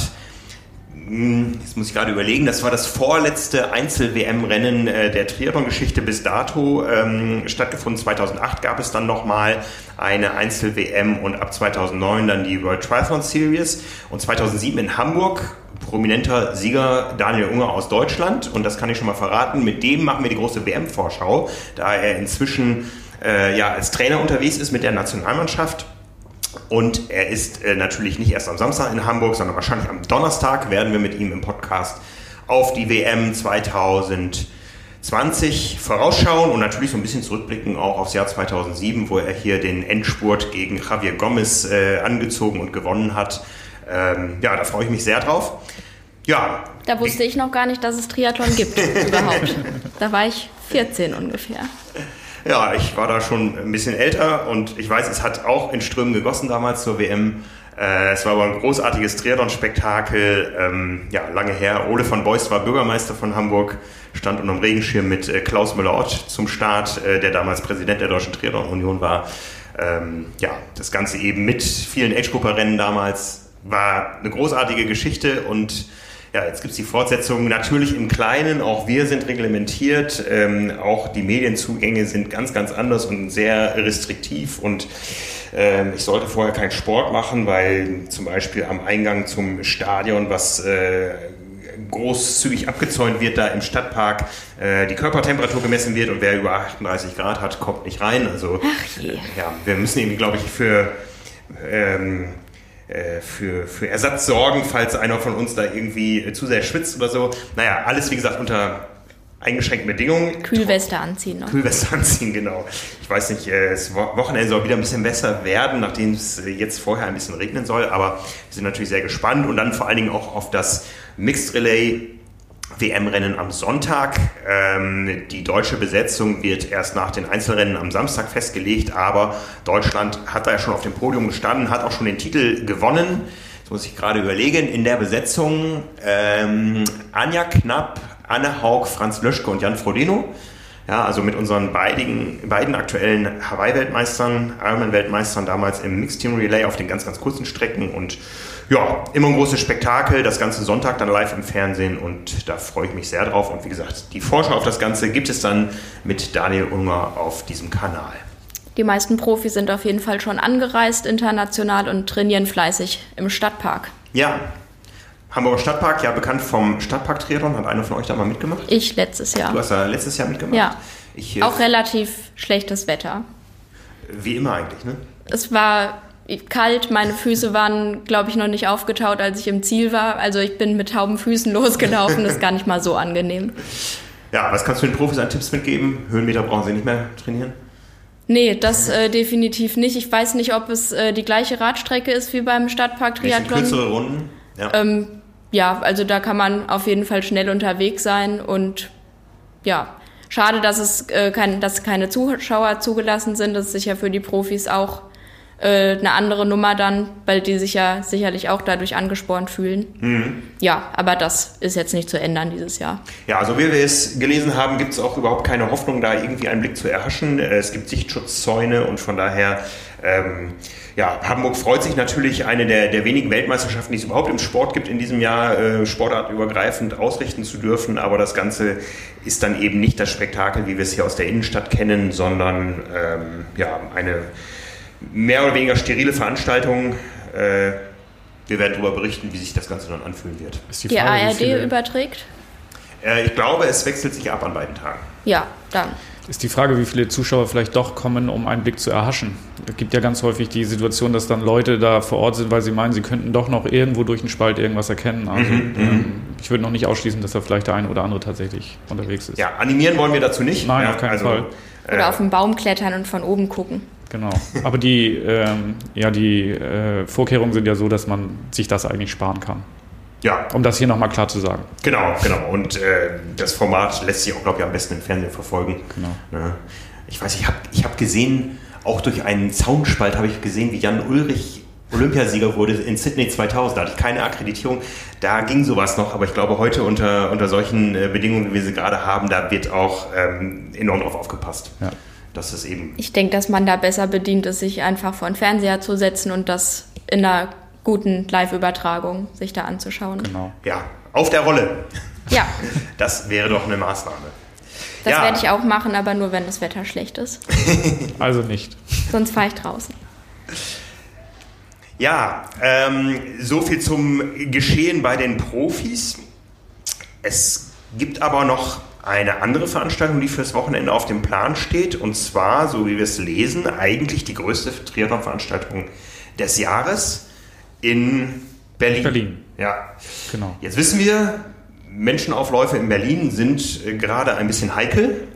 S1: hm, Jetzt muss ich gerade überlegen, das war das vorletzte Einzel-WM-Rennen äh, der Triathlon-Geschichte bis dato ähm, stattgefunden. 2008 gab es dann nochmal eine Einzel-WM und ab 2009 dann die World Triathlon Series. Und 2007 in Hamburg prominenter Sieger Daniel Unger aus Deutschland. Und das kann ich schon mal verraten. Mit dem machen wir die große WM-Vorschau, da er inzwischen äh, ja, als Trainer unterwegs ist mit der Nationalmannschaft und er ist äh, natürlich nicht erst am Samstag in Hamburg, sondern wahrscheinlich am Donnerstag werden wir mit ihm im Podcast auf die WM 2020 vorausschauen und natürlich so ein bisschen zurückblicken auch aufs Jahr 2007, wo er hier den Endspurt gegen Javier Gomez äh, angezogen und gewonnen hat. Ähm, ja, da freue ich mich sehr drauf. Ja.
S2: Da wusste ich, ich noch gar nicht, dass es Triathlon gibt überhaupt. Da war ich 14 ungefähr.
S1: Ja, ich war da schon ein bisschen älter und ich weiß, es hat auch in Strömen gegossen damals zur WM. Äh, es war aber ein großartiges Triathlon-Spektakel. Ähm, ja, lange her. Ole von Beust war Bürgermeister von Hamburg, stand unter dem Regenschirm mit äh, Klaus Müller-Ott zum Start, äh, der damals Präsident der Deutschen Triathlon-Union war. Ähm, ja, das Ganze eben mit vielen Age-Grupper-Rennen damals war eine großartige Geschichte und ja, jetzt gibt es die Fortsetzung natürlich im Kleinen. Auch wir sind reglementiert. Ähm, auch die Medienzugänge sind ganz, ganz anders und sehr restriktiv. Und ähm, ich sollte vorher keinen Sport machen, weil zum Beispiel am Eingang zum Stadion, was äh, großzügig abgezäunt wird, da im Stadtpark äh, die Körpertemperatur gemessen wird und wer über 38 Grad hat, kommt nicht rein. Also
S2: äh,
S1: ja, wir müssen irgendwie, glaube ich, für ähm, äh, für, für Ersatz sorgen, falls einer von uns da irgendwie äh, zu sehr schwitzt oder so. Naja, alles wie gesagt unter eingeschränkten Bedingungen.
S2: Kühlweste anziehen noch.
S1: Kühlweste anziehen, genau. Ich weiß nicht, äh, das Wochenende soll wieder ein bisschen besser werden, nachdem es jetzt vorher ein bisschen regnen soll, aber wir sind natürlich sehr gespannt und dann vor allen Dingen auch auf das Mixed Relay WM-Rennen am Sonntag. Ähm, die deutsche Besetzung wird erst nach den Einzelrennen am Samstag festgelegt, aber Deutschland hat da ja schon auf dem Podium gestanden, hat auch schon den Titel gewonnen. Das muss ich gerade überlegen. In der Besetzung ähm, Anja Knapp, Anne Haug, Franz Löschke und Jan Frodeno. Ja, also mit unseren beiden, beiden aktuellen Hawaii-Weltmeistern, Ironman-Weltmeistern damals im Mixed Team Relay auf den ganz, ganz kurzen Strecken und ja, immer ein großes Spektakel, das ganze Sonntag dann live im Fernsehen und da freue ich mich sehr drauf. Und wie gesagt, die Vorschau auf das Ganze gibt es dann mit Daniel Unger auf diesem Kanal.
S2: Die meisten Profis sind auf jeden Fall schon angereist international und trainieren fleißig im Stadtpark.
S1: Ja, Hamburger Stadtpark, ja bekannt vom Stadtpark-Triathlon. Hat einer von euch da mal mitgemacht?
S2: Ich letztes Jahr.
S1: Du hast da letztes Jahr mitgemacht?
S2: Ja.
S1: Ich, äh,
S2: Auch relativ schlechtes Wetter.
S1: Wie immer eigentlich, ne?
S2: Es war kalt, meine Füße waren, glaube ich, noch nicht aufgetaut, als ich im Ziel war. Also ich bin mit tauben Füßen losgelaufen, das ist gar nicht mal so angenehm.
S1: Ja, was kannst du den Profis an Tipps mitgeben? Höhenmeter brauchen sie nicht mehr trainieren?
S2: Nee, das äh, definitiv nicht. Ich weiß nicht, ob es äh, die gleiche Radstrecke ist wie beim Stadtpark Triathlon.
S1: kürzere Runden?
S2: Ja. Ähm, ja, also da kann man auf jeden Fall schnell unterwegs sein und ja, schade, dass es äh, kein, dass keine Zuschauer zugelassen sind. Das ist sicher für die Profis auch äh, eine andere Nummer dann, weil die sich ja sicherlich auch dadurch angespornt fühlen. Mhm. Ja, aber das ist jetzt nicht zu ändern dieses Jahr.
S1: Ja, also wie wir es gelesen haben, gibt es auch überhaupt keine Hoffnung, da irgendwie einen Blick zu erhaschen. Äh, es gibt Sichtschutzzäune und von daher ähm, ja, Hamburg freut sich natürlich, eine der, der wenigen Weltmeisterschaften, die es überhaupt im Sport gibt, in diesem Jahr äh, sportartübergreifend ausrichten zu dürfen. Aber das Ganze ist dann eben nicht das Spektakel, wie wir es hier aus der Innenstadt kennen, sondern ähm, ja, eine mehr oder weniger sterile Veranstaltung. Äh, wir werden darüber berichten, wie sich das Ganze dann anfühlen wird.
S2: die, die ARD überträgt?
S1: Äh, ich glaube, es wechselt sich ab an beiden Tagen.
S2: Ja, dann.
S3: Ist die Frage, wie viele Zuschauer vielleicht doch kommen, um einen Blick zu erhaschen. Es gibt ja ganz häufig die Situation, dass dann Leute da vor Ort sind, weil sie meinen, sie könnten doch noch irgendwo durch einen Spalt irgendwas erkennen. Also mhm, ähm, mhm. ich würde noch nicht ausschließen, dass da vielleicht der eine oder andere tatsächlich unterwegs ist.
S1: Ja, animieren wollen wir dazu nicht.
S3: Nein,
S1: ja,
S3: auf keinen also, Fall.
S2: Oder äh, auf den Baum klettern und von oben gucken.
S3: Genau. Aber die, ähm, ja, die äh, Vorkehrungen sind ja so, dass man sich das eigentlich sparen kann.
S1: Ja.
S3: Um das hier nochmal klar zu sagen.
S1: Genau, genau. Und äh, das Format lässt sich auch, glaube ich, am besten im Fernsehen verfolgen.
S3: Genau.
S1: Ne? Ich weiß, ich habe ich hab gesehen, auch durch einen Zaunspalt habe ich gesehen, wie Jan Ulrich Olympiasieger wurde in Sydney 2000. Da hatte ich keine Akkreditierung. Da ging sowas noch, aber ich glaube, heute unter, unter solchen äh, Bedingungen, wie wir sie gerade haben, da wird auch ähm, enorm drauf aufgepasst.
S3: Ja.
S1: Das ist eben.
S2: Ich denke, dass man da besser bedient ist, sich einfach vor den Fernseher zu setzen und das in einer guten Live-Übertragung sich da anzuschauen.
S3: Genau.
S1: Ja, auf der Rolle.
S2: Ja.
S1: Das wäre doch eine Maßnahme.
S2: Das ja. werde ich auch machen, aber nur wenn das Wetter schlecht ist.
S3: also nicht.
S2: Sonst fahre ich draußen.
S1: Ja, ähm, so viel zum Geschehen bei den Profis. Es gibt aber noch eine andere Veranstaltung, die fürs Wochenende auf dem Plan steht. Und zwar, so wie wir es lesen, eigentlich die größte Triathlon-Veranstaltung des Jahres in Berlin.
S3: Berlin.
S1: Ja.
S3: Genau.
S1: Jetzt wissen wir, Menschenaufläufe in Berlin sind äh, gerade ein bisschen heikel.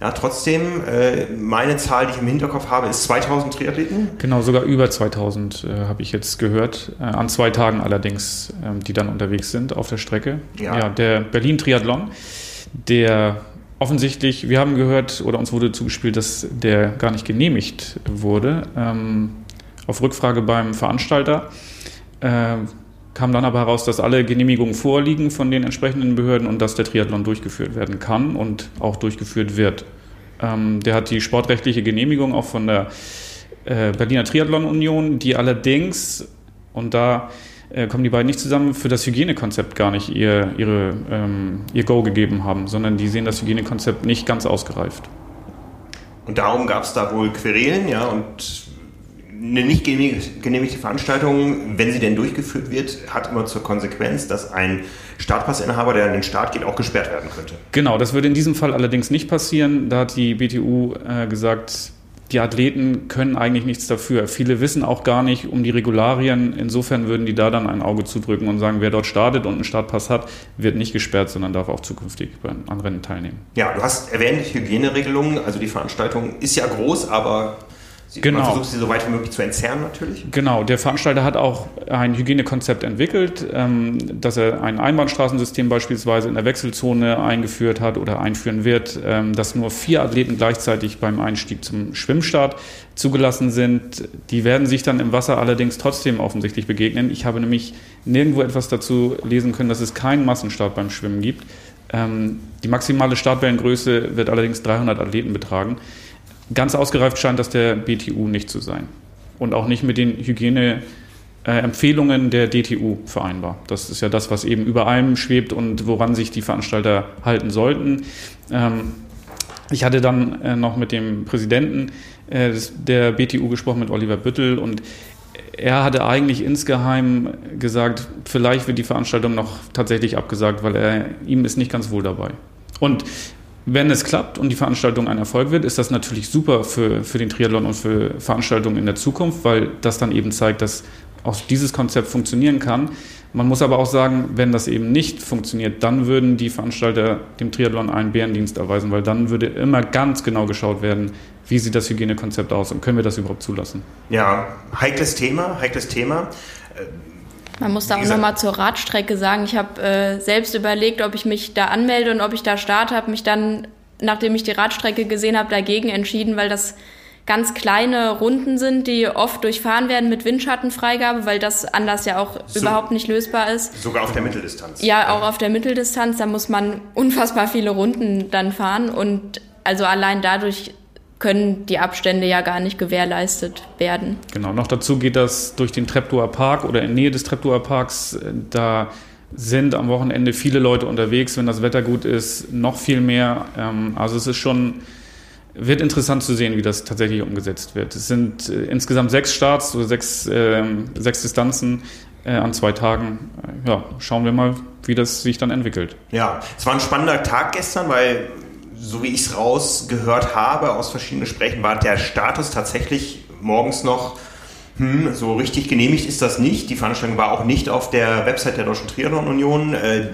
S1: Ja, trotzdem, äh, meine Zahl, die ich im Hinterkopf habe, ist 2000 Triathleten.
S3: Genau, sogar über 2000 äh, habe ich jetzt gehört. Äh, an zwei Tagen allerdings, ähm, die dann unterwegs sind auf der Strecke.
S1: Ja,
S3: ja der Berlin-Triathlon, der offensichtlich, wir haben gehört oder uns wurde zugespielt, dass der gar nicht genehmigt wurde. Ähm, auf Rückfrage beim Veranstalter äh, kam dann aber heraus, dass alle Genehmigungen vorliegen von den entsprechenden Behörden und dass der Triathlon durchgeführt werden kann und auch durchgeführt wird. Ähm, der hat die sportrechtliche Genehmigung auch von der äh, Berliner Triathlon Union, die allerdings, und da äh, kommen die beiden nicht zusammen, für das Hygienekonzept gar nicht ihr, ihre, ähm, ihr Go gegeben haben, sondern die sehen das Hygienekonzept nicht ganz ausgereift.
S1: Und darum gab es da wohl Querelen, ja, und eine nicht genehmigte Veranstaltung, wenn sie denn durchgeführt wird, hat immer zur Konsequenz, dass ein Startpassinhaber, der an den Start geht, auch gesperrt werden könnte.
S3: Genau, das würde in diesem Fall allerdings nicht passieren. Da hat die BTU äh, gesagt, die Athleten können eigentlich nichts dafür. Viele wissen auch gar nicht um die Regularien. Insofern würden die da dann ein Auge zudrücken und sagen, wer dort startet und einen Startpass hat, wird nicht gesperrt, sondern darf auch zukünftig an Rennen teilnehmen.
S1: Ja, du hast erwähnt, Hygieneregelungen. Also die Veranstaltung ist ja groß, aber
S3: genau.
S1: Man versucht sie so weit wie möglich zu entzerren natürlich.
S3: Genau, der Veranstalter hat auch ein Hygienekonzept entwickelt, ähm, dass er ein Einbahnstraßensystem beispielsweise in der Wechselzone eingeführt hat oder einführen wird, ähm, dass nur vier Athleten gleichzeitig beim Einstieg zum Schwimmstart zugelassen sind. Die werden sich dann im Wasser allerdings trotzdem offensichtlich begegnen. Ich habe nämlich nirgendwo etwas dazu lesen können, dass es keinen Massenstart beim Schwimmen gibt. Ähm, die maximale Startwellengröße wird allerdings 300 Athleten betragen. Ganz ausgereift scheint das der BTU nicht zu sein. Und auch nicht mit den Hygieneempfehlungen der DTU vereinbar. Das ist ja das, was eben über allem schwebt und woran sich die Veranstalter halten sollten. Ähm, ich hatte dann äh, noch mit dem Präsidenten äh, der BTU gesprochen, mit Oliver Büttel, und er hatte eigentlich insgeheim gesagt, vielleicht wird die Veranstaltung noch tatsächlich abgesagt, weil er ihm ist nicht ganz wohl dabei. Und wenn es klappt und die Veranstaltung ein Erfolg wird, ist das natürlich super für, für den Triathlon und für Veranstaltungen in der Zukunft, weil das dann eben zeigt, dass auch dieses Konzept funktionieren kann. Man muss aber auch sagen, wenn das eben nicht funktioniert, dann würden die Veranstalter dem Triathlon einen Bärendienst erweisen, weil dann würde immer ganz genau geschaut werden, wie sieht das Hygienekonzept aus und können wir das überhaupt zulassen.
S1: Ja, heikles Thema, heikles Thema.
S2: Man muss da auch nochmal zur Radstrecke sagen, ich habe äh, selbst überlegt, ob ich mich da anmelde und ob ich da starte, habe mich dann, nachdem ich die Radstrecke gesehen habe, dagegen entschieden, weil das ganz kleine Runden sind, die oft durchfahren werden mit Windschattenfreigabe, weil das anders ja auch so, überhaupt nicht lösbar ist.
S1: Sogar auf der Mitteldistanz.
S2: Ja, auch auf der Mitteldistanz, da muss man unfassbar viele Runden dann fahren und also allein dadurch können die Abstände ja gar nicht gewährleistet werden.
S3: Genau, noch dazu geht das durch den Treptower Park oder in Nähe des Treptower Parks. Da sind am Wochenende viele Leute unterwegs, wenn das Wetter gut ist, noch viel mehr. Ähm, also es ist schon, wird interessant zu sehen, wie das tatsächlich umgesetzt wird. Es sind äh, insgesamt sechs Starts oder sechs, äh, sechs Distanzen äh, an zwei Tagen. Ja, schauen wir mal, wie das sich dann entwickelt.
S1: Ja, es war ein spannender Tag gestern, weil so wie ich es rausgehört habe aus verschiedenen Gesprächen, war der Status tatsächlich morgens noch, hm, so richtig genehmigt ist das nicht. Die Veranstaltung war auch nicht auf der Website der Deutschen Triathlon Union äh,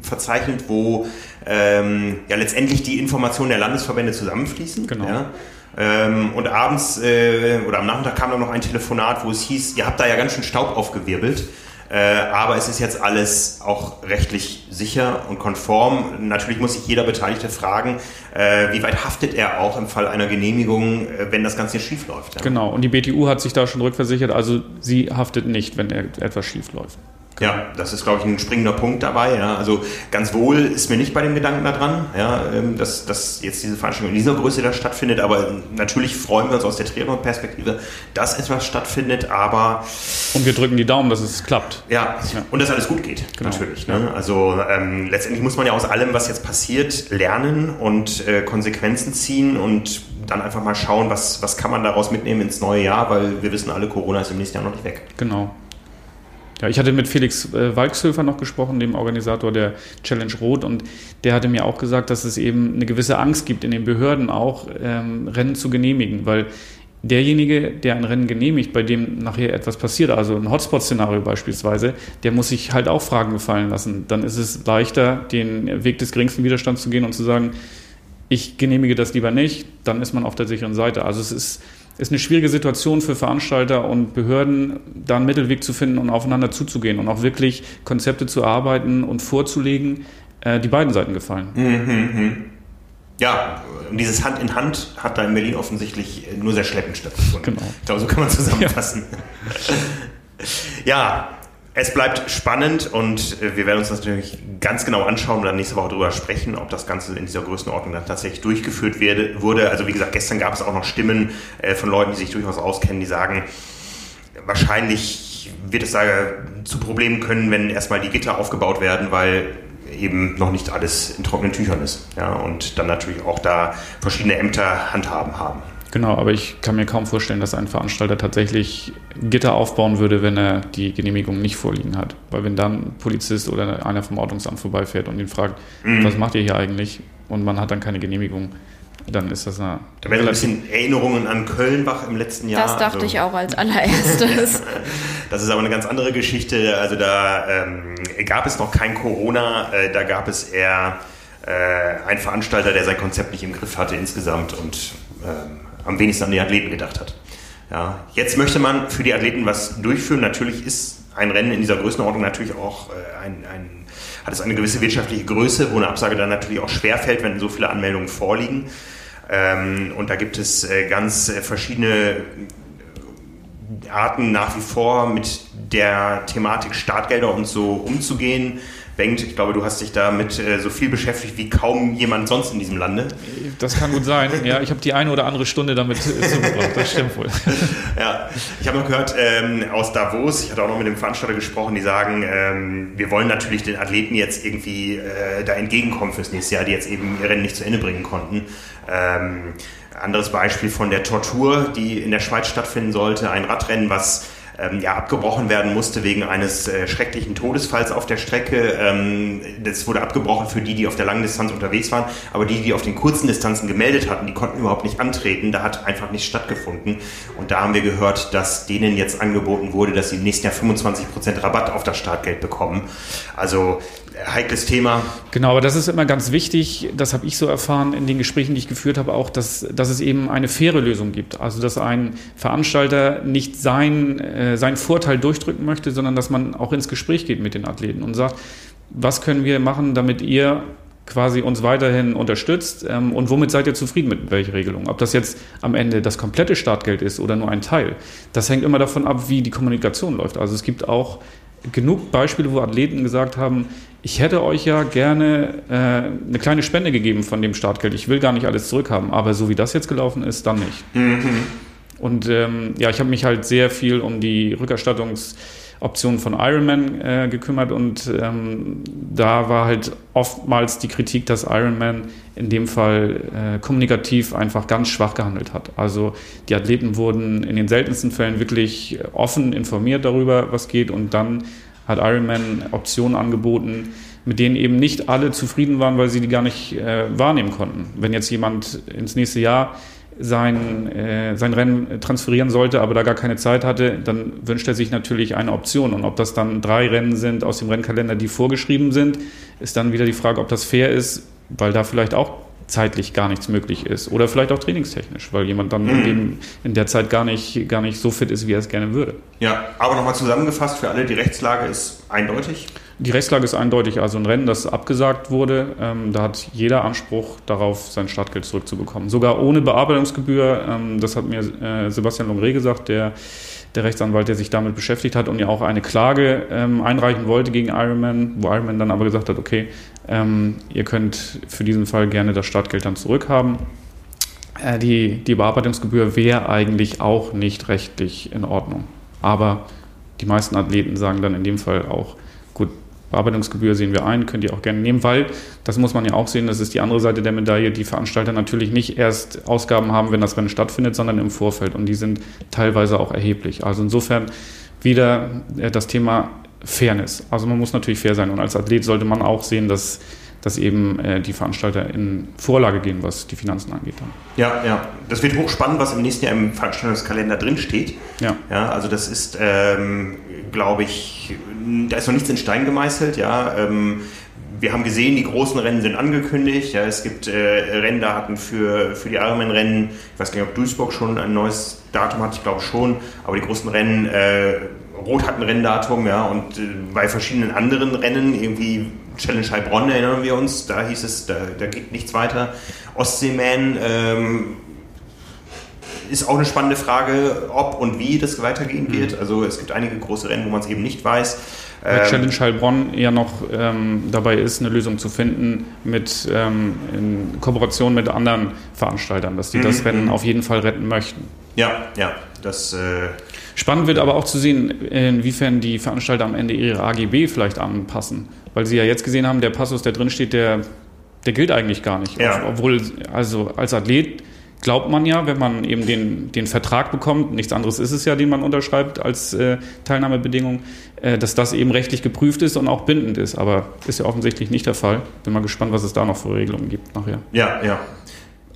S1: verzeichnet, wo ähm, ja letztendlich die Informationen der Landesverbände zusammenfließen.
S3: Genau.
S1: Ja. Ähm, und abends äh, oder am Nachmittag kam dann noch ein Telefonat, wo es hieß, ihr habt da ja ganz schön Staub aufgewirbelt. Äh, aber es ist jetzt alles auch rechtlich sicher und konform. Natürlich muss sich jeder Beteiligte fragen, äh, wie weit haftet er auch im Fall einer Genehmigung, äh, wenn das Ganze schief läuft.
S3: Genau, und die BTU hat sich da schon rückversichert, also sie haftet nicht, wenn etwas schief läuft.
S1: Ja, das ist, glaube ich, ein springender Punkt dabei. Ja. Also ganz wohl ist mir nicht bei dem Gedanken daran, ja, ähm, dass, dass jetzt diese Veranstaltung in dieser Größe da stattfindet. Aber natürlich freuen wir uns aus der Triathlon-Perspektive, dass etwas stattfindet. Aber
S3: und wir drücken die Daumen, dass es klappt.
S1: Ja, ja. und dass alles gut geht, genau. natürlich. Ne? Also ähm, letztendlich muss man ja aus allem, was jetzt passiert, lernen und äh, Konsequenzen ziehen und dann einfach mal schauen, was, was kann man daraus mitnehmen ins neue Jahr, weil wir wissen alle, Corona ist im nächsten Jahr noch nicht weg.
S3: Genau. Ja, ich hatte mit Felix äh, Walkshöfer noch gesprochen, dem Organisator der Challenge Rot, und der hatte mir auch gesagt, dass es eben eine gewisse Angst gibt in den Behörden auch, ähm, Rennen zu genehmigen, weil derjenige, der ein Rennen genehmigt, bei dem nachher etwas passiert, also ein Hotspot-Szenario beispielsweise, der muss sich halt auch Fragen gefallen lassen. Dann ist es leichter, den Weg des geringsten Widerstands zu gehen und zu sagen, ich genehmige das lieber nicht, dann ist man auf der sicheren Seite. Also es ist ist eine schwierige Situation für Veranstalter und Behörden, da einen Mittelweg zu finden und aufeinander zuzugehen und auch wirklich Konzepte zu erarbeiten und vorzulegen, äh, die beiden Seiten gefallen.
S1: Mhm, mh. Ja, und dieses Hand in Hand hat da in Berlin offensichtlich nur sehr schleppend stattgefunden. Genau. Ich glaube, so kann man zusammenfassen. Ja, ja es bleibt spannend und äh, wir werden uns das natürlich ganz genau anschauen und dann nächste Woche darüber sprechen, ob das Ganze in dieser Größenordnung dann tatsächlich durchgeführt werde, wurde. Also wie gesagt, gestern gab es auch noch Stimmen äh, von Leuten, die sich durchaus auskennen, die sagen, wahrscheinlich wird es da zu Problemen können, wenn erstmal die Gitter aufgebaut werden, weil eben noch nicht alles in trockenen Tüchern ist. Ja, und dann natürlich auch da verschiedene Ämter Handhaben haben.
S3: Genau, aber ich kann mir kaum vorstellen, dass ein Veranstalter tatsächlich Gitter aufbauen würde, wenn er die Genehmigung nicht vorliegen hat. Weil wenn dann ein Polizist oder einer vom Ordnungsamt vorbeifährt und ihn fragt, mhm. was macht ihr hier eigentlich? Und man hat dann keine Genehmigung, dann ist das eine.
S1: Da wären ein bisschen Erinnerungen an Kölnbach im letzten Jahr.
S2: Das dachte also, ich auch als allererstes.
S1: das ist aber eine ganz andere Geschichte. Also da ähm, gab es noch kein Corona, äh, da gab es eher äh, einen Veranstalter, der sein Konzept nicht im Griff hatte insgesamt und ähm, am wenigsten an die Athleten gedacht hat. Ja, jetzt möchte man für die Athleten was durchführen. Natürlich ist ein Rennen in dieser Größenordnung natürlich auch äh, ein, ein, hat es eine gewisse wirtschaftliche Größe, wo eine Absage dann natürlich auch schwerfällt, wenn so viele Anmeldungen vorliegen. Ähm, und da gibt es äh, ganz äh, verschiedene Arten nach wie vor mit der Thematik Startgelder und so umzugehen. Bengt, ich glaube, du hast dich damit äh, so viel beschäftigt wie kaum jemand sonst in diesem Lande.
S3: Das kann gut sein. Ja, ich habe die eine oder andere Stunde damit äh, zugebracht. Das stimmt wohl.
S1: ja, ich habe noch gehört ähm, aus Davos, ich hatte auch noch mit dem Veranstalter gesprochen, die sagen, ähm, wir wollen natürlich den Athleten jetzt irgendwie äh, da entgegenkommen fürs nächste Jahr, die jetzt eben ihr Rennen nicht zu Ende bringen konnten. Ähm, anderes Beispiel von der Tortur, die in der Schweiz stattfinden sollte, ein Radrennen, was ähm, ja, abgebrochen werden musste wegen eines äh, schrecklichen Todesfalls auf der Strecke. Ähm, das wurde abgebrochen für die, die auf der langen Distanz unterwegs waren, aber die, die auf den kurzen Distanzen gemeldet hatten, die konnten überhaupt nicht antreten. Da hat einfach nicht stattgefunden. Und da haben wir gehört, dass denen jetzt angeboten wurde, dass sie im nächsten Jahr 25% Rabatt auf das Startgeld bekommen. Also heikles Thema.
S3: Genau, aber das ist immer ganz wichtig, das habe ich so erfahren in den Gesprächen, die ich geführt habe, auch, dass, dass es eben eine faire Lösung gibt. Also dass ein Veranstalter nicht sein, äh, seinen Vorteil durchdrücken möchte, sondern dass man auch ins Gespräch geht mit den Athleten und sagt, was können wir machen, damit ihr quasi uns weiterhin unterstützt ähm, und womit seid ihr zufrieden mit welcher Regelung? Ob das jetzt am Ende das komplette Startgeld ist oder nur ein Teil, das hängt immer davon ab, wie die Kommunikation läuft. Also es gibt auch genug Beispiele, wo Athleten gesagt haben, ich hätte euch ja gerne äh, eine kleine Spende gegeben von dem Startgeld. Ich will gar nicht alles zurückhaben, aber so wie das jetzt gelaufen ist, dann nicht. Mhm. Und ähm, ja, ich habe mich halt sehr viel um die Rückerstattungsoptionen von Ironman äh, gekümmert und ähm, da war halt oftmals die Kritik, dass Ironman in dem Fall äh, kommunikativ einfach ganz schwach gehandelt hat. Also die Athleten wurden in den seltensten Fällen wirklich offen informiert darüber, was geht und dann hat Ironman Optionen angeboten, mit denen eben nicht alle zufrieden waren, weil sie die gar nicht äh, wahrnehmen konnten. Wenn jetzt jemand ins nächste Jahr sein, äh, sein Rennen transferieren sollte, aber da gar keine Zeit hatte, dann wünscht er sich natürlich eine Option. Und ob das dann drei Rennen sind aus dem Rennkalender, die vorgeschrieben sind, ist dann wieder die Frage, ob das fair ist, weil da vielleicht auch zeitlich gar nichts möglich ist. Oder vielleicht auch trainingstechnisch, weil jemand dann mhm. eben in der Zeit gar nicht, gar nicht so fit ist, wie er es gerne würde.
S1: Ja, aber nochmal zusammengefasst für alle, die Rechtslage ist eindeutig.
S3: Die Rechtslage ist eindeutig. Also ein Rennen, das abgesagt wurde, ähm, da hat jeder Anspruch darauf, sein Startgeld zurückzubekommen. Sogar ohne Bearbeitungsgebühr. Ähm, das hat mir äh, Sebastian Longre gesagt, der der Rechtsanwalt, der sich damit beschäftigt hat und ja auch eine Klage ähm, einreichen wollte gegen Ironman, wo Ironman dann aber gesagt hat, okay, ähm, ihr könnt für diesen Fall gerne das Startgeld dann zurückhaben. Äh, die, die Bearbeitungsgebühr wäre eigentlich auch nicht rechtlich in Ordnung. Aber die meisten Athleten sagen dann in dem Fall auch, Bearbeitungsgebühr sehen wir ein, könnt ihr auch gerne nehmen, weil, das muss man ja auch sehen, das ist die andere Seite der Medaille, die Veranstalter natürlich nicht erst Ausgaben haben, wenn das Rennen stattfindet, sondern im Vorfeld und die sind teilweise auch erheblich. Also insofern wieder äh, das Thema Fairness. Also man muss natürlich fair sein und als Athlet sollte man auch sehen, dass dass eben äh, die Veranstalter in Vorlage gehen, was die Finanzen angeht. Dann.
S1: Ja, ja. Das wird hochspannend, was im nächsten Jahr im Veranstaltungskalender drinsteht. Ja. ja. Also das ist, ähm, glaube ich, da ist noch nichts in Stein gemeißelt. Ja. Ähm, wir haben gesehen, die großen Rennen sind angekündigt. Ja, es gibt äh, Renndaten für, für die Ironman-Rennen. Ich weiß gar nicht, ob Duisburg schon ein neues Datum hat, ich glaube schon. Aber die großen Rennen, äh, Rot hat ein Renndatum, ja, und äh, bei verschiedenen anderen Rennen, irgendwie Challenge Heilbronn erinnern wir uns, da hieß es, da, da geht nichts weiter. Ostseeman ähm, ist auch eine spannende Frage, ob und wie das weitergehen wird. Mhm. Also es gibt einige große Rennen, wo man es eben nicht weiß.
S3: Weil ähm, Challenge Heilbronn ja noch ähm, dabei ist, eine Lösung zu finden mit ähm, in Kooperation mit anderen Veranstaltern, dass die das mhm. Rennen auf jeden Fall retten möchten.
S1: Ja, ja, das. Äh
S3: Spannend wird aber auch zu sehen, inwiefern die Veranstalter am Ende ihre AGB vielleicht anpassen. Weil sie ja jetzt gesehen haben, der Passus, der drin steht, der, der gilt eigentlich gar nicht. Ja. Obwohl, also als Athlet glaubt man ja, wenn man eben den, den Vertrag bekommt, nichts anderes ist es ja, den man unterschreibt als äh, Teilnahmebedingung, äh, dass das eben rechtlich geprüft ist und auch bindend ist. Aber ist ja offensichtlich nicht der Fall. Bin mal gespannt, was es da noch für Regelungen gibt nachher.
S1: Ja, ja.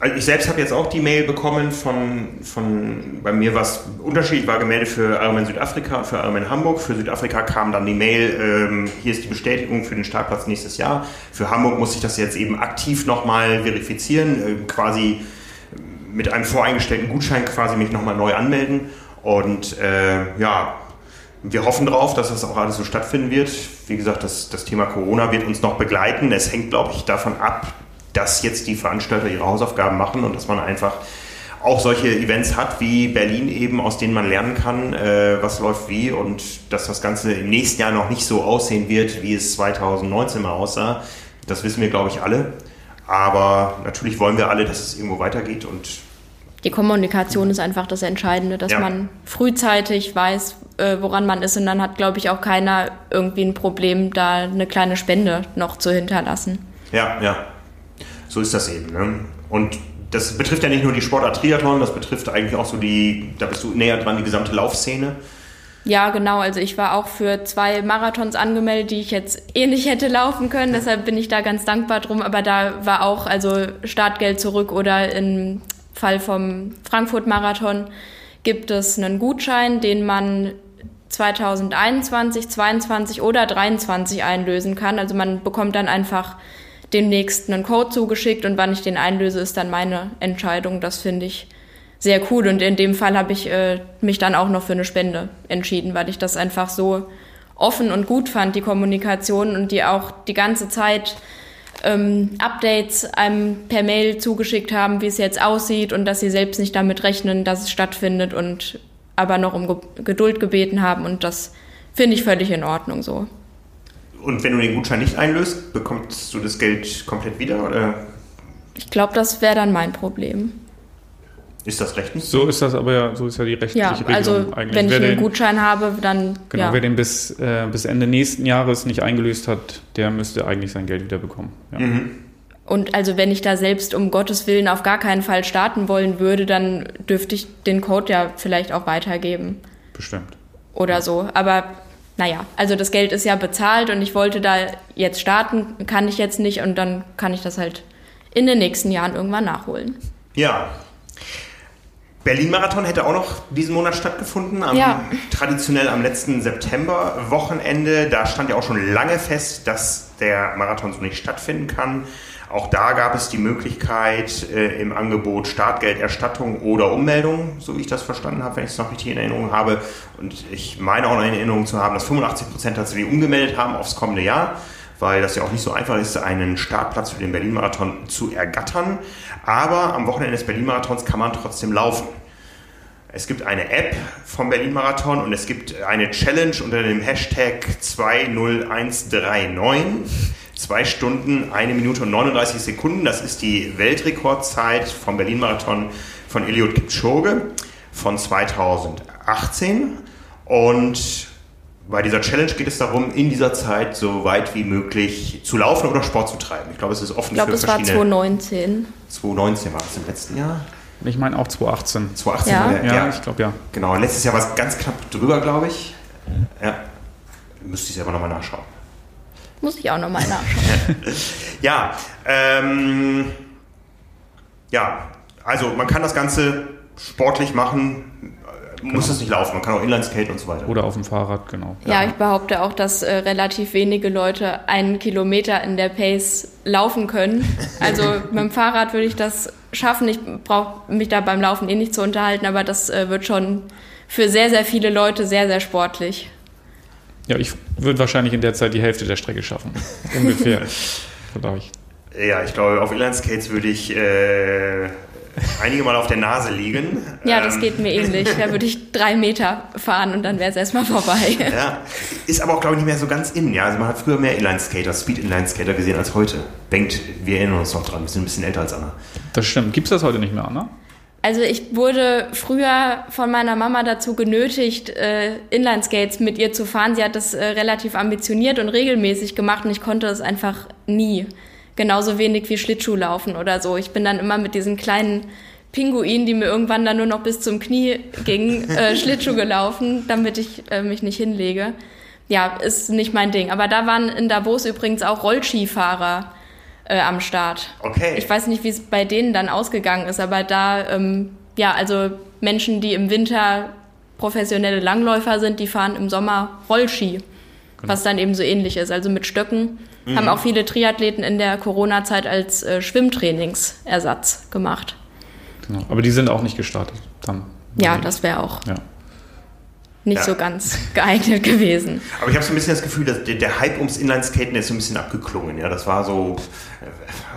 S1: Also ich selbst habe jetzt auch die Mail bekommen von, von bei mir was unterschiedlich war gemeldet für Ironman Südafrika, für Ironman Hamburg. Für Südafrika kam dann die Mail, ähm, hier ist die Bestätigung für den Startplatz nächstes Jahr. Für Hamburg muss ich das jetzt eben aktiv nochmal verifizieren, äh, quasi mit einem voreingestellten Gutschein quasi mich nochmal neu anmelden. Und äh, ja, wir hoffen darauf, dass das auch alles so stattfinden wird. Wie gesagt, das, das Thema Corona wird uns noch begleiten. Es hängt, glaube ich, davon ab, dass jetzt die Veranstalter ihre Hausaufgaben machen und dass man einfach auch solche Events hat wie Berlin eben, aus denen man lernen kann, äh, was läuft wie und dass das Ganze im nächsten Jahr noch nicht so aussehen wird, wie es 2019 mal aussah. Das wissen wir, glaube ich, alle. Aber natürlich wollen wir alle, dass es irgendwo weitergeht und
S2: die Kommunikation ist einfach das Entscheidende, dass ja. man frühzeitig weiß, äh, woran man ist und dann hat, glaube ich, auch keiner irgendwie ein Problem, da eine kleine Spende noch zu hinterlassen.
S1: Ja, ja. So ist das eben. Ne? Und das betrifft ja nicht nur die Sportart Triathlon, das betrifft eigentlich auch so die, da bist du näher dran, die gesamte Laufszene.
S2: Ja, genau. Also ich war auch für zwei Marathons angemeldet, die ich jetzt eh nicht hätte laufen können. Deshalb bin ich da ganz dankbar drum. Aber da war auch also Startgeld zurück oder im Fall vom Frankfurt-Marathon gibt es einen Gutschein, den man 2021, 22 oder 23 einlösen kann. Also man bekommt dann einfach demnächst einen Code zugeschickt und wann ich den einlöse, ist dann meine Entscheidung. Das finde ich sehr cool und in dem Fall habe ich äh, mich dann auch noch für eine Spende entschieden, weil ich das einfach so offen und gut fand, die Kommunikation und die auch die ganze Zeit ähm, Updates einem per Mail zugeschickt haben, wie es jetzt aussieht und dass sie selbst nicht damit rechnen, dass es stattfindet und aber noch um Ge Geduld gebeten haben und das finde ich völlig in Ordnung so.
S1: Und wenn du den Gutschein nicht einlöst, bekommst du das Geld komplett wieder oder?
S2: Ich glaube, das wäre dann mein Problem.
S1: Ist das rechtlich?
S3: So ist das aber ja, so ist ja die rechtliche ja, Regelung
S2: also eigentlich. Wenn ich wer einen den, Gutschein habe, dann.
S3: Genau, ja. wer den bis, äh, bis Ende nächsten Jahres nicht eingelöst hat, der müsste eigentlich sein Geld wieder bekommen. Ja. Mhm.
S2: Und also wenn ich da selbst um Gottes Willen auf gar keinen Fall starten wollen würde, dann dürfte ich den Code ja vielleicht auch weitergeben.
S3: Bestimmt.
S2: Oder so. Aber naja, also das Geld ist ja bezahlt und ich wollte da jetzt starten, kann ich jetzt nicht und dann kann ich das halt in den nächsten Jahren irgendwann nachholen.
S1: Ja, Berlin-Marathon hätte auch noch diesen Monat stattgefunden, am, ja. traditionell am letzten September-Wochenende. Da stand ja auch schon lange fest, dass der Marathon so nicht stattfinden kann. Auch da gab es die Möglichkeit äh, im Angebot Startgelderstattung oder Ummeldung, so wie ich das verstanden habe, wenn ich es noch richtig in Erinnerung habe. Und ich meine auch noch in Erinnerung zu haben, dass 85 Prozent tatsächlich umgemeldet haben aufs kommende Jahr weil das ja auch nicht so einfach ist, einen Startplatz für den Berlin-Marathon zu ergattern. Aber am Wochenende des Berlin-Marathons kann man trotzdem laufen. Es gibt eine App vom Berlin-Marathon und es gibt eine Challenge unter dem Hashtag 20139. Zwei Stunden, eine Minute und 39 Sekunden. Das ist die Weltrekordzeit vom Berlin-Marathon von Eliud Kipchoge von 2018. Und bei dieser Challenge geht es darum, in dieser Zeit so weit wie möglich zu laufen oder Sport zu treiben. Ich glaube, es ist offen
S2: ich glaube, für verschiedene... Ich glaube, es war 2019.
S1: 2019 war es im letzten Jahr.
S3: Ich meine auch 2018.
S1: 2018,
S3: ja, ja, ja ich glaube ja.
S1: Genau, letztes Jahr war es ganz knapp drüber, glaube ich. Ja, müsste ich selber nochmal nachschauen.
S2: Muss ich auch nochmal nachschauen.
S1: ja, ähm, ja, also man kann das Ganze sportlich machen, Genau. muss es nicht laufen, man kann auch Inlineskaten und so weiter.
S3: Oder auf dem Fahrrad, genau.
S2: Ja, ja ich behaupte auch, dass äh, relativ wenige Leute einen Kilometer in der Pace laufen können. Also mit dem Fahrrad würde ich das schaffen. Ich brauche mich da beim Laufen eh nicht zu unterhalten, aber das äh, wird schon für sehr, sehr viele Leute sehr, sehr sportlich.
S3: Ja, ich würde wahrscheinlich in der Zeit die Hälfte der Strecke schaffen. Ungefähr.
S1: ich. Ja, ich glaube, auf Inlineskates würde ich äh, einige Mal auf der Nase liegen.
S2: Ja, das ähm, geht mir ähnlich. Da würde ich drei Meter fahren und dann wäre es erstmal vorbei.
S1: Ja, ist aber auch, glaube ich, nicht mehr so ganz in. Ja, also man hat früher mehr Inline-Skater, Speed-Inline-Skater gesehen als heute. Denkt, wir erinnern uns noch dran, wir sind ein bisschen älter als Anna.
S3: Das stimmt. Gibt es das heute nicht mehr, Anna?
S2: Also ich wurde früher von meiner Mama dazu genötigt, äh, Inlineskates mit ihr zu fahren. Sie hat das äh, relativ ambitioniert und regelmäßig gemacht und ich konnte es einfach nie genauso wenig wie Schlittschuhlaufen oder so. Ich bin dann immer mit diesen kleinen Pinguinen, die mir irgendwann dann nur noch bis zum Knie gingen, äh, Schlittschuh gelaufen, damit ich äh, mich nicht hinlege. Ja, ist nicht mein Ding. Aber da waren in Davos übrigens auch Rollskifahrer äh, am Start.
S1: Okay.
S2: Ich weiß nicht, wie es bei denen dann ausgegangen ist, aber da, ähm, ja, also Menschen, die im Winter professionelle Langläufer sind, die fahren im Sommer Rollski, genau. was dann eben so ähnlich ist, also mit Stöcken Mhm. Haben auch viele Triathleten in der Corona-Zeit als äh, Schwimmtrainingsersatz gemacht.
S3: Genau. Aber die sind auch nicht gestartet dann.
S2: Ja, das wäre auch ja. nicht ja. so ganz geeignet gewesen.
S1: Aber ich habe so ein bisschen das Gefühl, dass der, der Hype ums Inlineskaten ist so ein bisschen abgeklungen. Ja, das war so, äh,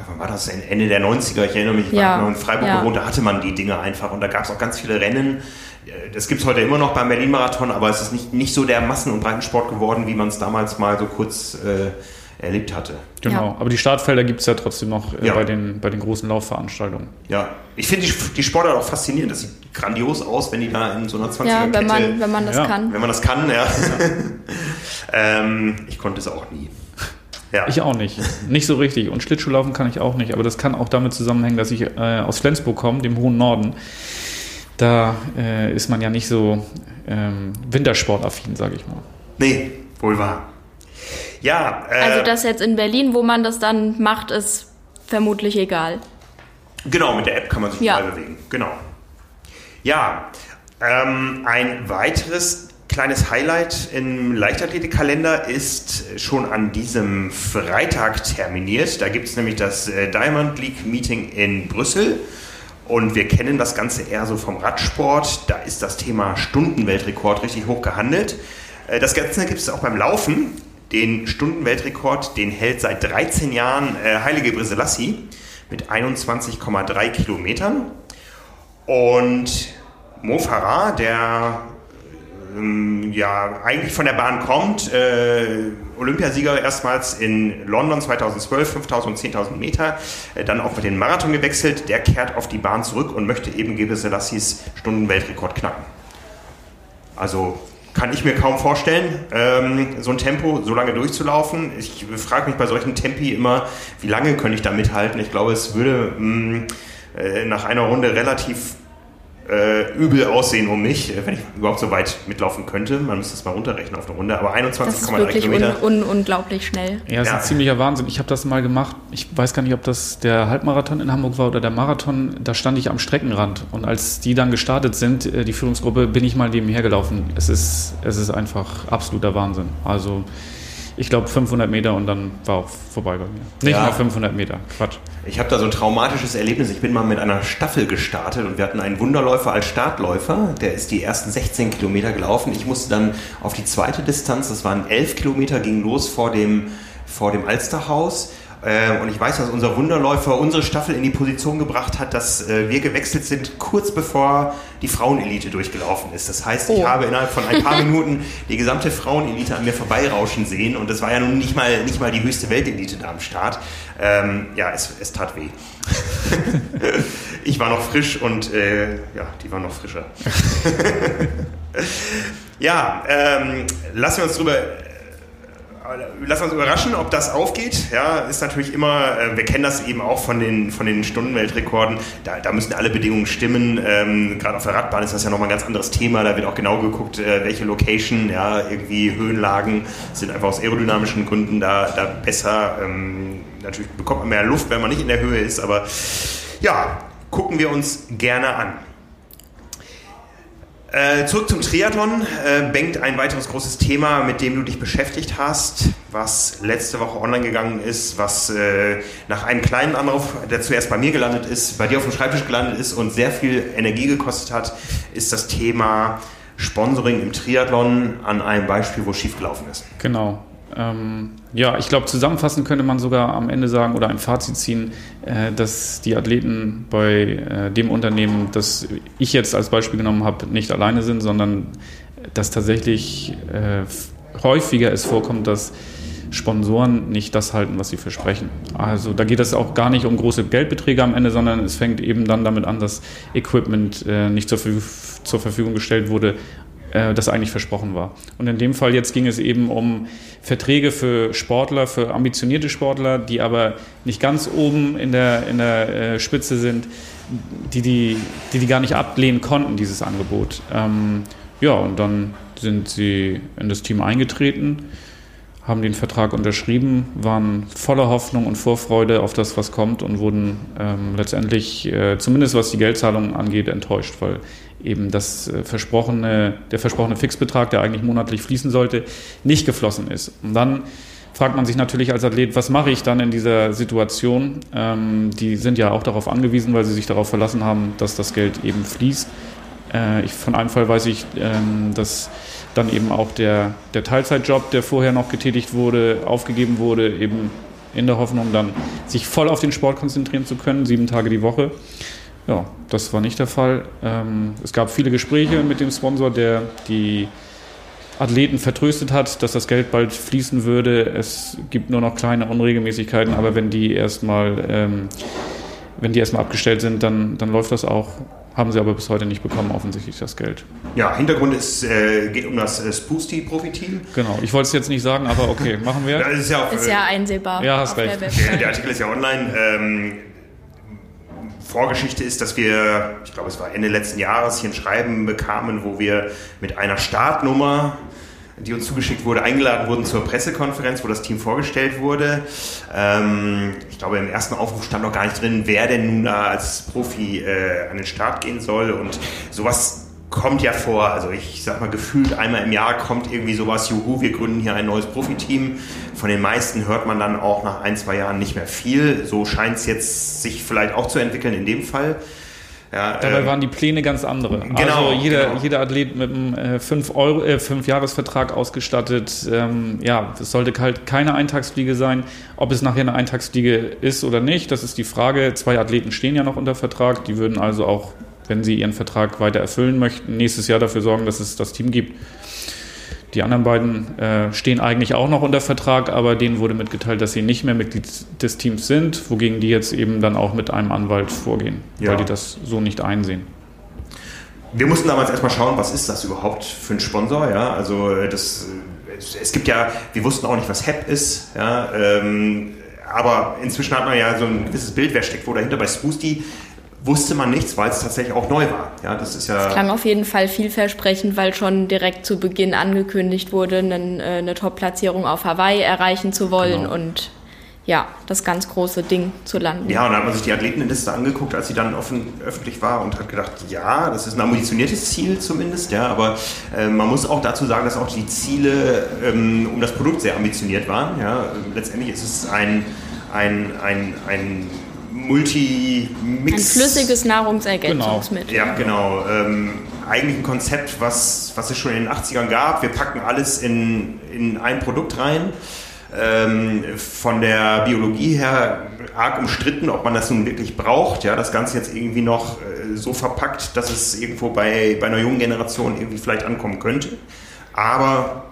S1: wann war das? Ende der 90er. Ich erinnere mich, ich ja. war in Freiburg ja. gewohnt, da hatte man die Dinge einfach und da gab es auch ganz viele Rennen. Das gibt es heute immer noch beim Berlin-Marathon, aber es ist nicht, nicht so der Massen- und Breitensport geworden, wie man es damals mal so kurz äh, erlebt hatte.
S3: Genau, ja. aber die Startfelder gibt es ja trotzdem noch äh, ja. bei, den, bei den großen Laufveranstaltungen.
S1: Ja, ich finde die, die Sportart auch faszinierend. Das sieht grandios aus, wenn die da in so einer 20er
S2: Ja, wenn man, wenn man das ja. kann.
S1: Wenn man das kann, ja. ähm, ich konnte es auch nie.
S3: Ja. Ich auch nicht. Nicht so richtig. Und Schlittschuhlaufen kann ich auch nicht. Aber das kann auch damit zusammenhängen, dass ich äh, aus Flensburg komme, dem hohen Norden. Da äh, ist man ja nicht so ähm, wintersportaffin, sage ich mal.
S1: Nee, wohl wahr. Ja.
S2: Äh, also das jetzt in Berlin, wo man das dann macht, ist vermutlich egal.
S1: Genau, mit der App kann man sich ja. überall bewegen. Genau. Ja, ähm, ein weiteres kleines Highlight im Leichtathletikkalender ist schon an diesem Freitag terminiert. Da gibt es nämlich das äh, Diamond League Meeting in Brüssel. Und wir kennen das Ganze eher so vom Radsport. Da ist das Thema Stundenweltrekord richtig hoch gehandelt. Äh, das Ganze gibt es auch beim Laufen. Den Stundenweltrekord, den hält seit 13 Jahren äh, Heilige Briselassi mit 21,3 Kilometern. Und Mo Farah, der ähm, ja eigentlich von der Bahn kommt, äh, Olympiasieger erstmals in London 2012, 5000 und 10.000 Meter, äh, dann auch mit den Marathon gewechselt, der kehrt auf die Bahn zurück und möchte eben Gebre Stundenweltrekord knacken. Also kann ich mir kaum vorstellen, ähm, so ein Tempo so lange durchzulaufen. Ich frage mich bei solchen Tempi immer, wie lange könnte ich da mithalten? Ich glaube, es würde mh, mm, äh, nach einer Runde relativ äh, übel aussehen um mich, äh, wenn ich überhaupt so weit mitlaufen könnte. Man müsste es mal runterrechnen auf eine Runde, aber 21,3 Kilometer.
S2: Un, un, unglaublich schnell.
S3: Ja, das ja. ist ein ziemlicher Wahnsinn. Ich habe das mal gemacht. Ich weiß gar nicht, ob das der Halbmarathon in Hamburg war oder der Marathon. Da stand ich am Streckenrand und als die dann gestartet sind, äh, die Führungsgruppe, bin ich mal nebenher gelaufen. Es ist, es ist einfach absoluter Wahnsinn. Also ich glaube 500 Meter und dann war auch vorbei bei mir. Nicht ja. mal 500 Meter, Quatsch.
S1: Ich habe da so ein traumatisches Erlebnis. Ich bin mal mit einer Staffel gestartet und wir hatten einen Wunderläufer als Startläufer. Der ist die ersten 16 Kilometer gelaufen. Ich musste dann auf die zweite Distanz, das waren 11 Kilometer, ging los vor dem, vor dem Alsterhaus. Ähm, und ich weiß, dass unser Wunderläufer unsere Staffel in die Position gebracht hat, dass äh, wir gewechselt sind, kurz bevor die Frauenelite durchgelaufen ist. Das heißt, ich oh. habe innerhalb von ein paar Minuten die gesamte Frauenelite an mir vorbeirauschen sehen und das war ja nun nicht mal, nicht mal die höchste Weltelite da am Start. Ähm, ja, es, es tat weh. ich war noch frisch und äh, ja, die war noch frischer. ja, ähm, lassen wir uns drüber lass uns überraschen, ob das aufgeht. Ja, ist natürlich immer, äh, wir kennen das eben auch von den, von den Stundenweltrekorden. Da, da müssen alle Bedingungen stimmen. Ähm, Gerade auf der Radbahn ist das ja nochmal ein ganz anderes Thema. Da wird auch genau geguckt, äh, welche Location, ja, irgendwie Höhenlagen sind einfach aus aerodynamischen Gründen da, da besser. Ähm, natürlich bekommt man mehr Luft, wenn man nicht in der Höhe ist, aber ja, gucken wir uns gerne an. Äh, zurück zum Triathlon. Äh, Bengt, ein weiteres großes Thema, mit dem du dich beschäftigt hast, was letzte Woche online gegangen ist, was äh, nach einem kleinen Anruf, der zuerst bei mir gelandet ist, bei dir auf dem Schreibtisch gelandet ist und sehr viel Energie gekostet hat, ist das Thema Sponsoring im Triathlon an einem Beispiel, wo schiefgelaufen ist.
S3: Genau. Ähm, ja, ich glaube, zusammenfassend könnte man sogar am Ende sagen oder ein Fazit ziehen, äh, dass die Athleten bei äh, dem Unternehmen, das ich jetzt als Beispiel genommen habe, nicht alleine sind, sondern dass tatsächlich äh, häufiger es vorkommt, dass Sponsoren nicht das halten, was sie versprechen. Also da geht es auch gar nicht um große Geldbeträge am Ende, sondern es fängt eben dann damit an, dass Equipment äh, nicht zur, zur Verfügung gestellt wurde, äh, das eigentlich versprochen war. Und in dem Fall jetzt ging es eben um Verträge für Sportler, für ambitionierte Sportler, die aber nicht ganz oben in der, in der äh, Spitze sind, die die, die die gar nicht ablehnen konnten, dieses Angebot. Ähm, ja, und dann sind sie in das Team eingetreten, haben den Vertrag unterschrieben, waren voller Hoffnung und Vorfreude auf das, was kommt und wurden ähm, letztendlich, äh, zumindest was die Geldzahlungen angeht, enttäuscht, weil eben das äh, versprochene, der versprochene Fixbetrag, der eigentlich monatlich fließen sollte, nicht geflossen ist. Und dann fragt man sich natürlich als Athlet, was mache ich dann in dieser Situation? Ähm, die sind ja auch darauf angewiesen, weil sie sich darauf verlassen haben, dass das Geld eben fließt. Äh, ich, von einem Fall weiß ich, ähm, dass dann eben auch der, der Teilzeitjob, der vorher noch getätigt wurde, aufgegeben wurde, eben in der Hoffnung, dann sich voll auf den Sport konzentrieren zu können, sieben Tage die Woche. Ja, das war nicht der Fall. Ähm, es gab viele Gespräche mit dem Sponsor, der die Athleten vertröstet hat, dass das Geld bald fließen würde. Es gibt nur noch kleine Unregelmäßigkeiten, aber wenn die erstmal ähm, wenn die erstmal abgestellt sind, dann, dann läuft das auch. Haben sie aber bis heute nicht bekommen, offensichtlich das Geld.
S1: Ja, Hintergrund ist, äh, geht um das äh, Spoosty-Profitil.
S3: Genau, ich wollte es jetzt nicht sagen, aber okay, machen wir.
S2: Das ist ja, auch, ist ja einsehbar.
S3: Ja, hast recht.
S1: Der, der, Artikel ist ja online. Ähm, Vorgeschichte ist, dass wir, ich glaube, es war Ende letzten Jahres, hier ein Schreiben bekamen, wo wir mit einer Startnummer die uns zugeschickt wurde, eingeladen wurden zur Pressekonferenz, wo das Team vorgestellt wurde. Ähm, ich glaube, im ersten Aufruf stand noch gar nicht drin, wer denn nun da als Profi äh, an den Start gehen soll. Und sowas kommt ja vor, also ich sag mal gefühlt einmal im Jahr kommt irgendwie sowas, juhu, wir gründen hier ein neues Profiteam. Von den meisten hört man dann auch nach ein, zwei Jahren nicht mehr viel. So scheint es jetzt sich vielleicht auch zu entwickeln in dem Fall.
S3: Ja, Dabei ähm, waren die Pläne ganz andere. Genau, also jeder, genau. jeder Athlet mit einem äh, 5 Euro, äh, 5 Jahresvertrag ausgestattet. Ähm, ja, es sollte halt keine Eintagsfliege sein. Ob es nachher eine Eintagsfliege ist oder nicht, das ist die Frage. Zwei Athleten stehen ja noch unter Vertrag. Die würden also auch, wenn sie ihren Vertrag weiter erfüllen möchten, nächstes Jahr dafür sorgen, dass es das Team gibt. Die anderen beiden äh, stehen eigentlich auch noch unter Vertrag, aber denen wurde mitgeteilt, dass sie nicht mehr Mitglied des Teams sind, wogegen die jetzt eben dann auch mit einem Anwalt vorgehen, ja. weil die das so nicht einsehen.
S1: Wir mussten damals erstmal schauen, was ist das überhaupt für ein Sponsor, ja, also äh, das, es gibt ja, wir wussten auch nicht, was HEP ist, ja, ähm, aber inzwischen hat man ja so ein gewisses Bild, wer steckt wo dahinter. Bei Spoosty wusste man nichts, weil es tatsächlich auch neu war. Ja, das ist ja.
S2: Es klang auf jeden Fall vielversprechend, weil schon direkt zu Beginn angekündigt wurde, eine, eine Top-Platzierung auf Hawaii erreichen zu wollen genau. und ja, das ganz große Ding zu landen.
S1: Ja, und dann hat man sich die Athletenliste angeguckt, als sie dann offen, öffentlich war und hat gedacht, ja, das ist ein ambitioniertes Ziel zumindest, ja, aber äh, man muss auch dazu sagen, dass auch die Ziele ähm, um das Produkt sehr ambitioniert waren. Ja. Letztendlich ist es ein, ein, ein, ein Multi-Mix.
S2: Ein flüssiges Nahrungsergänzungsmittel.
S1: Genau. Ja, genau. Ähm, eigentlich ein Konzept, was, was es schon in den 80ern gab. Wir packen alles in, in ein Produkt rein. Ähm, von der Biologie her arg umstritten, ob man das nun wirklich braucht. Ja, das Ganze jetzt irgendwie noch äh, so verpackt, dass es irgendwo bei, bei einer jungen Generation irgendwie vielleicht ankommen könnte. Aber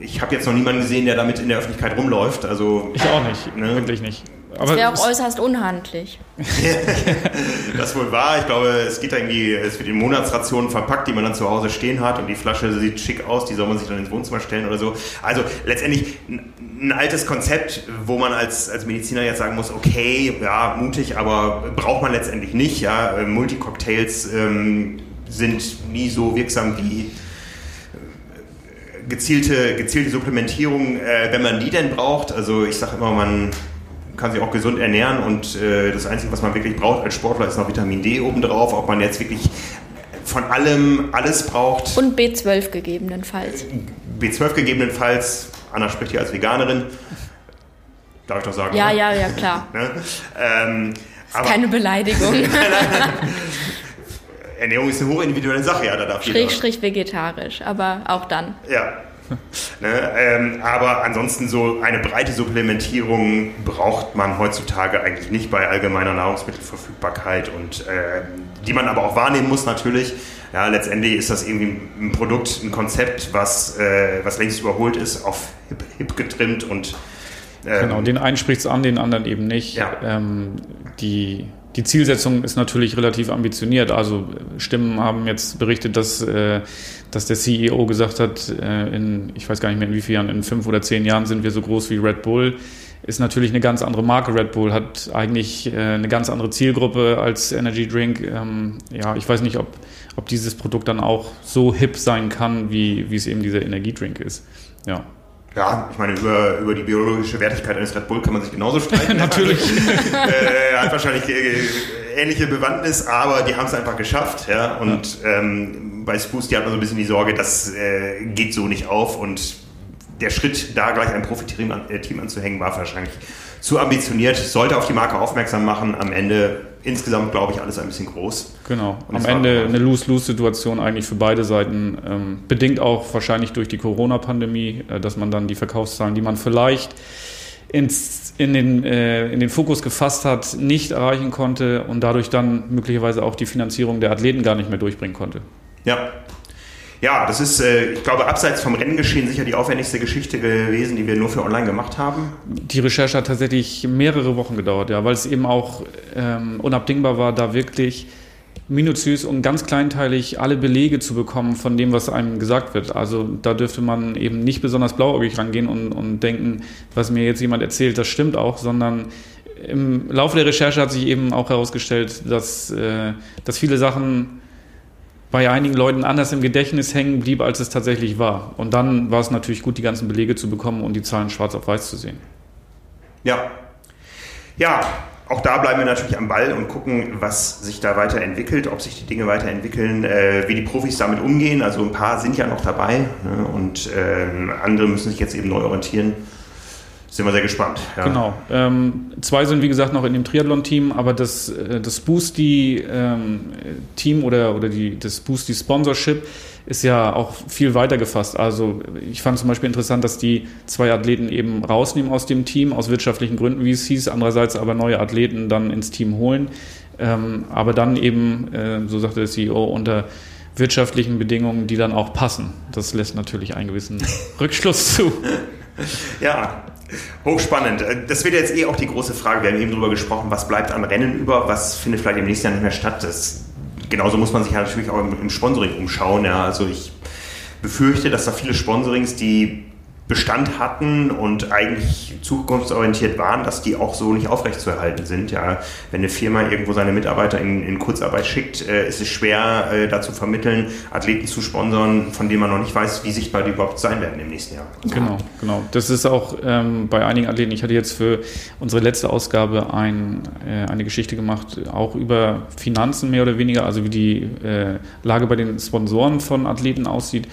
S1: ich habe jetzt noch niemanden gesehen, der damit in der Öffentlichkeit rumläuft. Also,
S3: ich auch nicht, ne? wirklich nicht.
S2: Aber das wäre auch äußerst unhandlich.
S1: das wohl wahr. Ich glaube, es geht da irgendwie, es wird in Monatsrationen verpackt, die man dann zu Hause stehen hat und die Flasche sieht schick aus, die soll man sich dann ins Wohnzimmer stellen oder so. Also letztendlich ein altes Konzept, wo man als, als Mediziner jetzt sagen muss, okay, ja, mutig, aber braucht man letztendlich nicht. Ja, Multicocktails ähm, sind nie so wirksam wie äh, gezielte, gezielte Supplementierung, äh, wenn man die denn braucht. Also ich sage immer, man kann sich auch gesund ernähren und äh, das Einzige, was man wirklich braucht als Sportler, ist noch Vitamin D obendrauf. Ob man jetzt wirklich von allem alles braucht.
S2: Und B12 gegebenenfalls.
S1: B12 gegebenenfalls. Anna spricht hier als Veganerin. Darf ich doch sagen?
S2: Ja, oder? ja, ja, klar. ne? ähm, aber, keine Beleidigung.
S1: Ernährung ist eine hochindividuelle Sache, ja, da darf
S2: Schrägstrich vegetarisch, aber auch dann.
S1: Ja, ne, ähm, aber ansonsten so eine breite Supplementierung braucht man heutzutage eigentlich nicht bei allgemeiner Nahrungsmittelverfügbarkeit und äh, die man aber auch wahrnehmen muss natürlich. Ja, letztendlich ist das irgendwie ein Produkt, ein Konzept, was, äh, was längst überholt ist, auf hip, hip getrimmt und
S3: ähm, genau, den einen spricht es an, den anderen eben nicht. Ja. Ähm, die die Zielsetzung ist natürlich relativ ambitioniert. Also Stimmen haben jetzt berichtet, dass, äh, dass der CEO gesagt hat, äh, in, ich weiß gar nicht mehr in wie vielen Jahren, in fünf oder zehn Jahren sind wir so groß wie Red Bull. Ist natürlich eine ganz andere Marke. Red Bull hat eigentlich äh, eine ganz andere Zielgruppe als Energy Drink. Ähm, ja, ich weiß nicht, ob, ob dieses Produkt dann auch so hip sein kann, wie, wie es eben dieser Energiedrink ist. Ja.
S1: Ja, ich meine, über, über die biologische Wertigkeit eines Red Bull kann man sich genauso streiten.
S3: Natürlich.
S1: äh, hat wahrscheinlich äh, ähnliche Bewandtnis, aber die haben es einfach geschafft. Ja? Und ja. Ähm, bei Spooks, die hat man so ein bisschen die Sorge, das äh, geht so nicht auf und der Schritt, da gleich ein Profiteam an, äh, Team anzuhängen, war wahrscheinlich zu ambitioniert. Sollte auf die Marke aufmerksam machen. Am Ende insgesamt, glaube ich, alles ein bisschen groß.
S3: Genau. Am Ende eine Lose-Lose-Situation eigentlich für beide Seiten. Ähm, bedingt auch wahrscheinlich durch die Corona-Pandemie, äh, dass man dann die Verkaufszahlen, die man vielleicht ins, in, den, äh, in den Fokus gefasst hat, nicht erreichen konnte und dadurch dann möglicherweise auch die Finanzierung der Athleten gar nicht mehr durchbringen konnte.
S1: Ja, ja, das ist, äh, ich glaube, abseits vom Renngeschehen sicher die aufwendigste Geschichte gewesen, die wir nur für online gemacht haben.
S3: Die Recherche hat tatsächlich mehrere Wochen gedauert, ja, weil es eben auch ähm, unabdingbar war, da wirklich minutiös und ganz kleinteilig alle Belege zu bekommen von dem, was einem gesagt wird. Also da dürfte man eben nicht besonders blauäugig rangehen und, und denken, was mir jetzt jemand erzählt, das stimmt auch, sondern im Laufe der Recherche hat sich eben auch herausgestellt, dass, äh, dass viele Sachen bei einigen Leuten anders im Gedächtnis hängen blieb, als es tatsächlich war. Und dann war es natürlich gut, die ganzen Belege zu bekommen und die Zahlen schwarz auf weiß zu sehen.
S1: Ja. Ja, auch da bleiben wir natürlich am Ball und gucken, was sich da weiterentwickelt, ob sich die Dinge weiterentwickeln, äh, wie die Profis damit umgehen. Also ein paar sind ja noch dabei ne, und äh, andere müssen sich jetzt eben neu orientieren sind wir sehr gespannt.
S3: Ja. Genau. Ähm, zwei sind wie gesagt noch in dem Triathlon-Team, aber das, äh, das Boosty-Team ähm, oder, oder die, das Boosty-Sponsorship ist ja auch viel weiter gefasst. Also ich fand zum Beispiel interessant, dass die zwei Athleten eben rausnehmen aus dem Team, aus wirtschaftlichen Gründen, wie es hieß, andererseits aber neue Athleten dann ins Team holen. Ähm, aber dann eben, äh, so sagte der CEO, unter wirtschaftlichen Bedingungen, die dann auch passen. Das lässt natürlich einen gewissen Rückschluss zu.
S1: Ja, Hochspannend. Das wird jetzt eh auch die große Frage. Wir haben eben darüber gesprochen, was bleibt an Rennen über, was findet vielleicht im nächsten Jahr nicht mehr statt. Das, genauso muss man sich ja natürlich auch im, im Sponsoring umschauen. Ja. Also ich befürchte, dass da viele Sponsorings, die Bestand hatten und eigentlich zukunftsorientiert waren, dass die auch so nicht aufrechtzuerhalten sind. Ja, wenn eine Firma irgendwo seine Mitarbeiter in, in Kurzarbeit schickt, äh, ist es schwer, äh, dazu vermitteln, Athleten zu sponsern, von denen man noch nicht weiß, wie sichtbar die überhaupt sein werden im nächsten Jahr.
S3: Also genau, genau. Das ist auch ähm, bei einigen Athleten. Ich hatte jetzt für unsere letzte Ausgabe ein, äh, eine Geschichte gemacht, auch über Finanzen mehr oder weniger, also wie die äh, Lage bei den Sponsoren von Athleten aussieht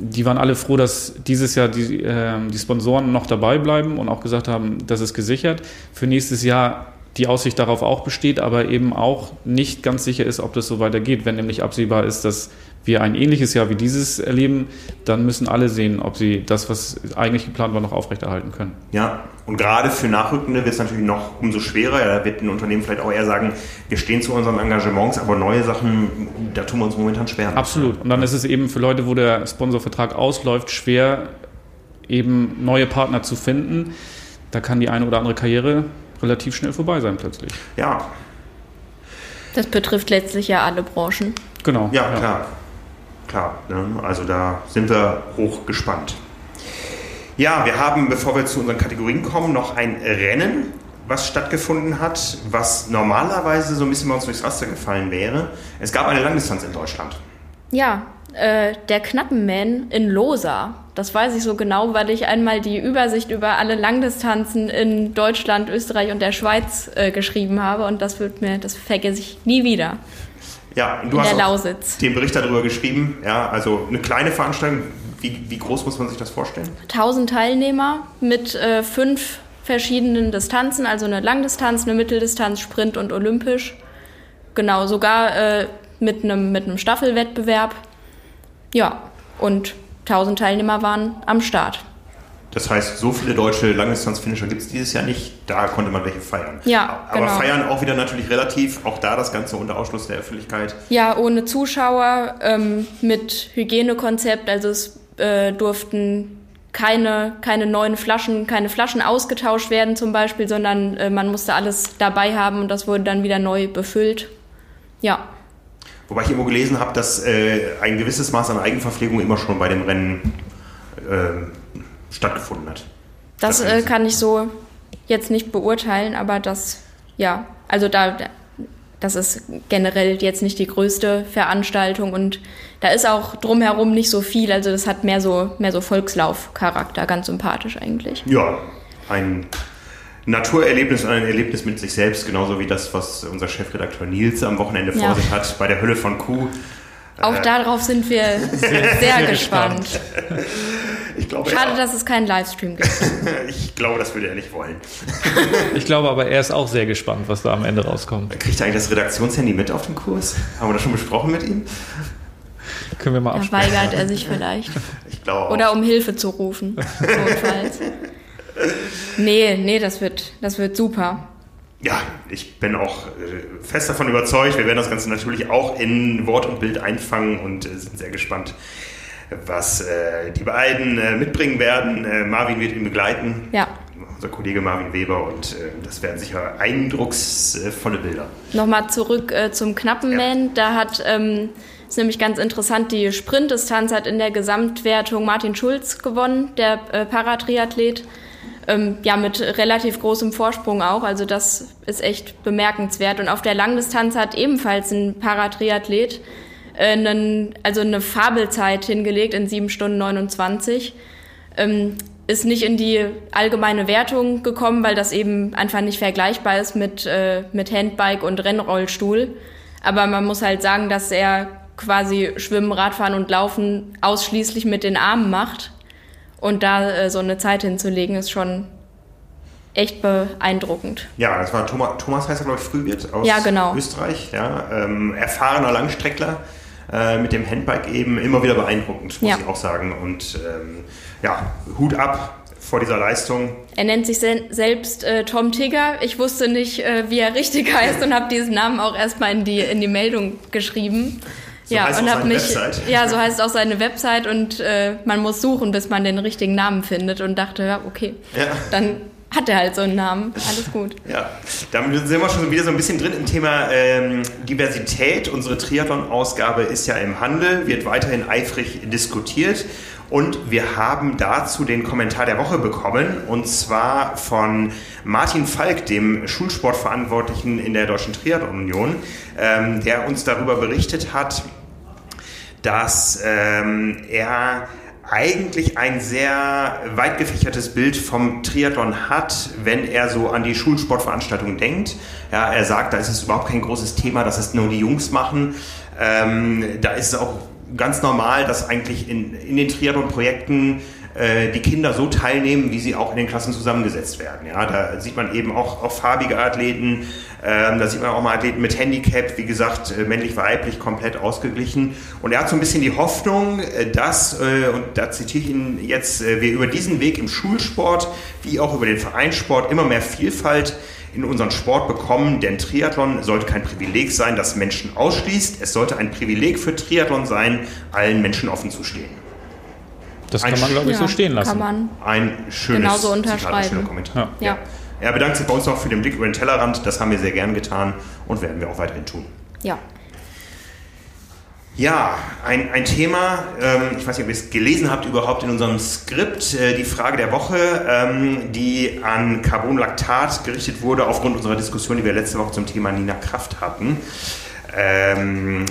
S3: die waren alle froh, dass dieses Jahr die, äh, die Sponsoren noch dabei bleiben und auch gesagt haben, das ist gesichert. Für nächstes Jahr die Aussicht darauf auch besteht, aber eben auch nicht ganz sicher ist, ob das so weitergeht. Wenn nämlich absehbar ist, dass wir ein ähnliches Jahr wie dieses erleben, dann müssen alle sehen, ob sie das, was eigentlich geplant war, noch aufrechterhalten können.
S1: Ja, und gerade für Nachrückende wird es natürlich noch umso schwerer. Ja, da wird ein Unternehmen vielleicht auch eher sagen, wir stehen zu unseren Engagements, aber neue Sachen, da tun wir uns momentan schwer.
S3: Absolut. Und dann ist es eben für Leute, wo der Sponsorvertrag ausläuft, schwer, eben neue Partner zu finden. Da kann die eine oder andere Karriere relativ schnell vorbei sein plötzlich.
S1: Ja.
S2: Das betrifft letztlich ja alle Branchen.
S1: Genau. Ja, ja. klar klar. Ne? Also da sind wir hoch gespannt. Ja, wir haben, bevor wir zu unseren Kategorien kommen, noch ein Rennen, was stattgefunden hat, was normalerweise so ein bisschen bei uns durchs Raster gefallen wäre. Es gab eine Langdistanz in Deutschland.
S2: Ja, äh, der Knappenman in Losa. Das weiß ich so genau, weil ich einmal die Übersicht über alle Langdistanzen in Deutschland, Österreich und der Schweiz äh, geschrieben habe und das wird mir, das vergesse ich nie wieder.
S1: Ja, du hast Lausitz. den Bericht darüber geschrieben. Ja, also eine kleine Veranstaltung. Wie, wie groß muss man sich das vorstellen?
S2: 1000 Teilnehmer mit äh, fünf verschiedenen Distanzen, also eine Langdistanz, eine Mitteldistanz, Sprint und Olympisch. Genau, sogar äh, mit einem mit einem Staffelwettbewerb. Ja, und 1000 Teilnehmer waren am Start.
S1: Das heißt, so viele deutsche Langdistanz-Finisher gibt es dieses Jahr nicht. Da konnte man welche feiern.
S2: Ja,
S1: Aber genau. feiern auch wieder natürlich relativ, auch da das Ganze unter Ausschluss der Öffentlichkeit.
S2: Ja, ohne Zuschauer, ähm, mit Hygienekonzept. Also es äh, durften keine, keine neuen Flaschen, keine Flaschen ausgetauscht werden zum Beispiel, sondern äh, man musste alles dabei haben und das wurde dann wieder neu befüllt. Ja.
S1: Wobei ich immer gelesen habe, dass äh, ein gewisses Maß an Eigenverpflegung immer schon bei dem Rennen äh, stattgefunden hat.
S2: Das, äh, kann ich so jetzt nicht beurteilen, aber das, ja, also da, das ist generell jetzt nicht die größte Veranstaltung und da ist auch drumherum nicht so viel, also das hat mehr so, mehr so Volkslauf-Charakter, ganz sympathisch eigentlich.
S1: Ja, ein Naturerlebnis und ein Erlebnis mit sich selbst, genauso wie das, was unser Chefredakteur Nils am Wochenende vor ja. sich hat bei der Hölle von Kuh.
S2: Auch äh, darauf sind wir sehr, sehr gespannt.
S1: Ich glaube,
S2: Schade, dass es keinen Livestream gibt.
S1: ich glaube, das würde er nicht wollen.
S3: ich glaube aber, er ist auch sehr gespannt, was da am Ende rauskommt.
S1: Kriegt er eigentlich das Redaktionshandy mit auf dem Kurs? Haben wir das schon besprochen mit ihm?
S3: Können wir mal
S2: Da
S3: absprechen.
S2: weigert er sich vielleicht.
S1: Ich glaube auch.
S2: Oder um Hilfe zu rufen. Notfalls. Nee, nee, das wird, das wird super.
S1: Ja, ich bin auch äh, fest davon überzeugt. Wir werden das Ganze natürlich auch in Wort und Bild einfangen und äh, sind sehr gespannt, was äh, die beiden äh, mitbringen werden. Äh, Marvin wird ihn begleiten.
S2: Ja.
S1: Unser Kollege Marvin Weber und äh, das werden sicher eindrucksvolle Bilder.
S2: Nochmal zurück äh, zum Knappenman. Da hat, ähm, ist nämlich ganz interessant, die Sprintdistanz hat in der Gesamtwertung Martin Schulz gewonnen, der äh, Paratriathlet. Ähm, ja, mit relativ großem Vorsprung auch. Also das ist echt bemerkenswert. Und auf der Langdistanz hat ebenfalls ein Paratriathlet einen, also eine Fabelzeit hingelegt in 7 Stunden 29. Ähm, ist nicht in die allgemeine Wertung gekommen, weil das eben einfach nicht vergleichbar ist mit, äh, mit Handbike und Rennrollstuhl. Aber man muss halt sagen, dass er quasi Schwimmen, Radfahren und Laufen ausschließlich mit den Armen macht. Und da äh, so eine Zeit hinzulegen, ist schon echt beeindruckend.
S1: Ja, das war Thomas, Thomas heißt er, glaube ich, Frühwirt aus
S2: Ja, genau.
S1: Österreich. Ja, ähm, erfahrener Langstreckler äh, mit dem Handbike eben immer wieder beeindruckend, muss
S2: Ja.
S1: ich auch sagen. Und ähm, ja, Hut ab vor dieser Leistung.
S2: Er nennt sich sel selbst äh, Tom Tigger. Ich wusste nicht, äh, wie er richtig heißt und habe diesen Namen auch erstmal in die, in die Meldung geschrieben.
S1: So
S2: ja, und habe mich.
S1: Website.
S2: Ja, so heißt auch seine Website und äh, man muss suchen, bis man den richtigen Namen findet und dachte, ja, okay,
S1: Ja.
S2: dann hat er halt so einen Namen. Alles gut.
S1: Ja, damit sind wir schon wieder so ein bisschen drin im Thema ähm, Diversität. Unsere Triathlon-Ausgabe ist ja im Handel, wird weiterhin eifrig diskutiert. Und wir haben dazu den Kommentar der Woche bekommen, und zwar von Martin Falk, dem Schulsportverantwortlichen in der Deutschen Triathlon-Union, ähm, der uns darüber berichtet hat, dass ähm, er eigentlich ein sehr weit gefächertes Bild vom Triathlon hat, wenn er so an die Schulsportveranstaltungen denkt. Ja, er sagt, da ist es überhaupt kein großes Thema, dass es nur die Jungs machen. Ähm, da ist es auch ganz normal, dass eigentlich in, in den Triathlon-Projekten äh, die Kinder so teilnehmen, wie sie auch in den Klassen zusammengesetzt werden. Ja, da sieht man eben auch, auch farbige Athleten, ähm, da sieht man auch mal Athleten mit Handicap, wie gesagt, äh, männlich-weiblich komplett ausgeglichen. Und er hat so ein bisschen die Hoffnung, äh, dass, äh, und da zitiere ich ihn jetzt, äh, wir über diesen Weg im Schulsport wie auch über den Vereinssport immer mehr Vielfalt in unseren Sport bekommen, denn Triathlon sollte kein Privileg sein, das Menschen ausschließt. Es sollte ein Privileg für Triathlon sein, allen Menschen offen zu stehen.
S3: Das
S1: Ein
S3: kann man, glaube ich, so
S2: Ja,
S3: stehen lassen.
S2: Kann man.
S1: Ein schönes
S2: Genauso unterschreiben.
S1: schöner Kommentar.
S3: Ja.
S2: Ja.
S1: Er bedankt sich bei uns noch für den Blick über den Tellerrand. Das haben wir sehr gern getan und werden wir auch weiterhin tun.
S2: Ja.
S1: Ja, ein, ein Thema, ähm, ich weiß nicht, ob ihr es gelesen habt überhaupt in unserem Skript, äh, die Frage der Woche, ähm, die an Carbonlactat gerichtet wurde aufgrund unserer Diskussion, die wir letzte Woche zum Thema Nina Kraft hatten. Ähm,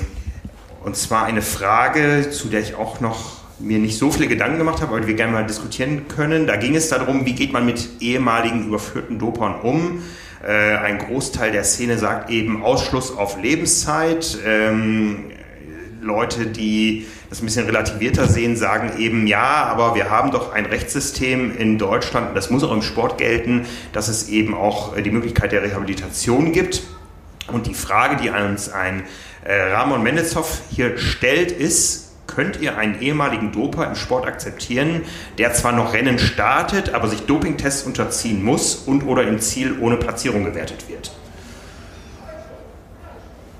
S1: und zwar eine Frage, zu der ich auch noch mir nicht so viele Gedanken gemacht habe, aber wir gerne mal diskutieren können. Da ging es darum, wie geht man mit ehemaligen überführten Dopern um? Äh, ein Großteil der Szene sagt eben Ausschluss auf Lebenszeit. Ähm, Leute, die das ein bisschen relativierter sehen, sagen eben, ja, aber wir haben doch ein Rechtssystem in Deutschland, das muss auch im Sport gelten, dass es eben auch äh, die Möglichkeit der Rehabilitation gibt. Und die Frage, die uns ein äh, Ramon Mendelshoff hier stellt, ist, könnt ihr einen ehemaligen Doper im Sport akzeptieren, der zwar noch Rennen startet, aber sich Dopingtests unterziehen muss und oder im Ziel ohne Platzierung gewertet wird?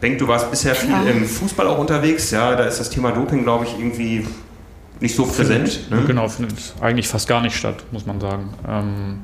S1: Benk, du warst bisher viel
S2: Ja.
S1: im Fußball auch unterwegs. Ja, da ist das Thema Doping, glaube ich, irgendwie nicht so präsent. Ne?
S3: Genau, findet eigentlich fast gar nicht statt, muss man sagen. Ähm,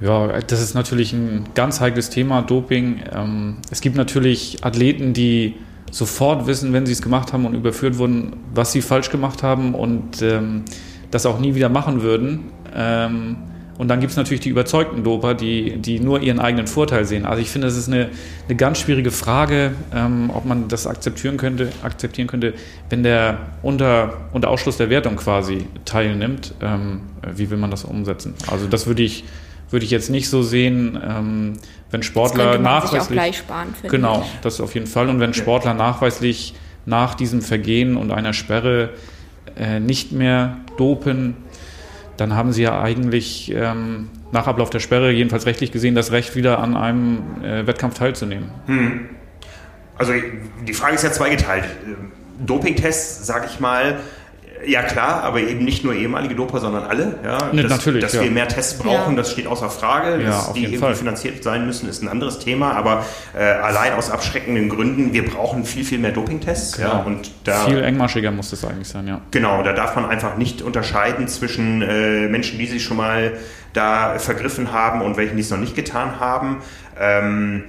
S3: ja, das ist natürlich ein ganz heikles Thema, Doping. Ähm, es gibt natürlich Athleten, die sofort wissen, wenn sie es gemacht haben und überführt wurden, was sie falsch gemacht haben und ähm, das auch nie wieder machen würden. Ähm, und dann gibt es natürlich die überzeugten Doper, die, die nur ihren eigenen Vorteil sehen. Also ich finde, das ist eine, eine ganz schwierige Frage, ähm, ob man das akzeptieren könnte, akzeptieren könnte, wenn der unter, unter Ausschluss der Wertung quasi teilnimmt. Ähm, wie will man das umsetzen? Also das würde ich, würde ich jetzt nicht so sehen, ähm, wenn
S2: Das
S3: Sportler
S2: könnte man sich auch
S3: nachweislich...
S2: gleich sparen, finde
S3: Genau, das auf jeden Fall. Und wenn Sportler nachweislich nach diesem Vergehen und einer Sperre äh, nicht mehr dopen, dann haben sie ja eigentlich ähm, nach Ablauf der Sperre, jedenfalls rechtlich gesehen, das Recht, wieder an einem äh, Wettkampf teilzunehmen. Hm.
S1: Also die Frage ist ja zweigeteilt. Dopingtests, sage ich mal, ja klar, aber eben nicht nur ehemalige Doper, sondern alle. Ja,
S3: ne, dass, natürlich.
S1: Dass ja. wir mehr Tests brauchen, ja. das steht außer Frage. Dass ja, die irgendwie Fall. finanziert sein müssen, ist ein anderes Thema. Aber äh, allein aus abschreckenden Gründen, wir brauchen viel, viel mehr Dopingtests. Genau. Ja,
S3: und da, viel engmaschiger muss das eigentlich sein, ja.
S1: Genau, da darf man einfach nicht unterscheiden zwischen äh, Menschen, die sich schon mal da vergriffen haben und welchen, die es noch nicht getan haben. Ähm,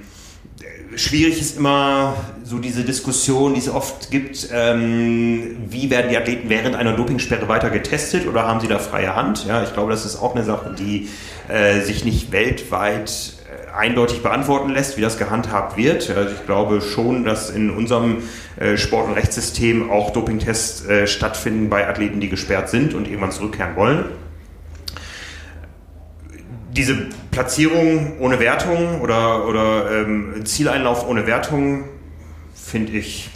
S1: schwierig ist immer so diese Diskussion, die es oft gibt, ähm, wie werden die Athleten während einer Dopingsperre weiter getestet oder haben sie da freie Hand? Ja, ich glaube, das ist auch eine Sache, die äh, sich nicht weltweit äh, eindeutig beantworten lässt, wie das gehandhabt wird. Also ich glaube schon, dass in unserem äh, Sport- und Rechtssystem auch Dopingtests äh, stattfinden bei Athleten, die gesperrt sind und irgendwann zurückkehren wollen diese Platzierung ohne Wertung oder, oder ähm, Zieleinlauf ohne Wertung finde ich,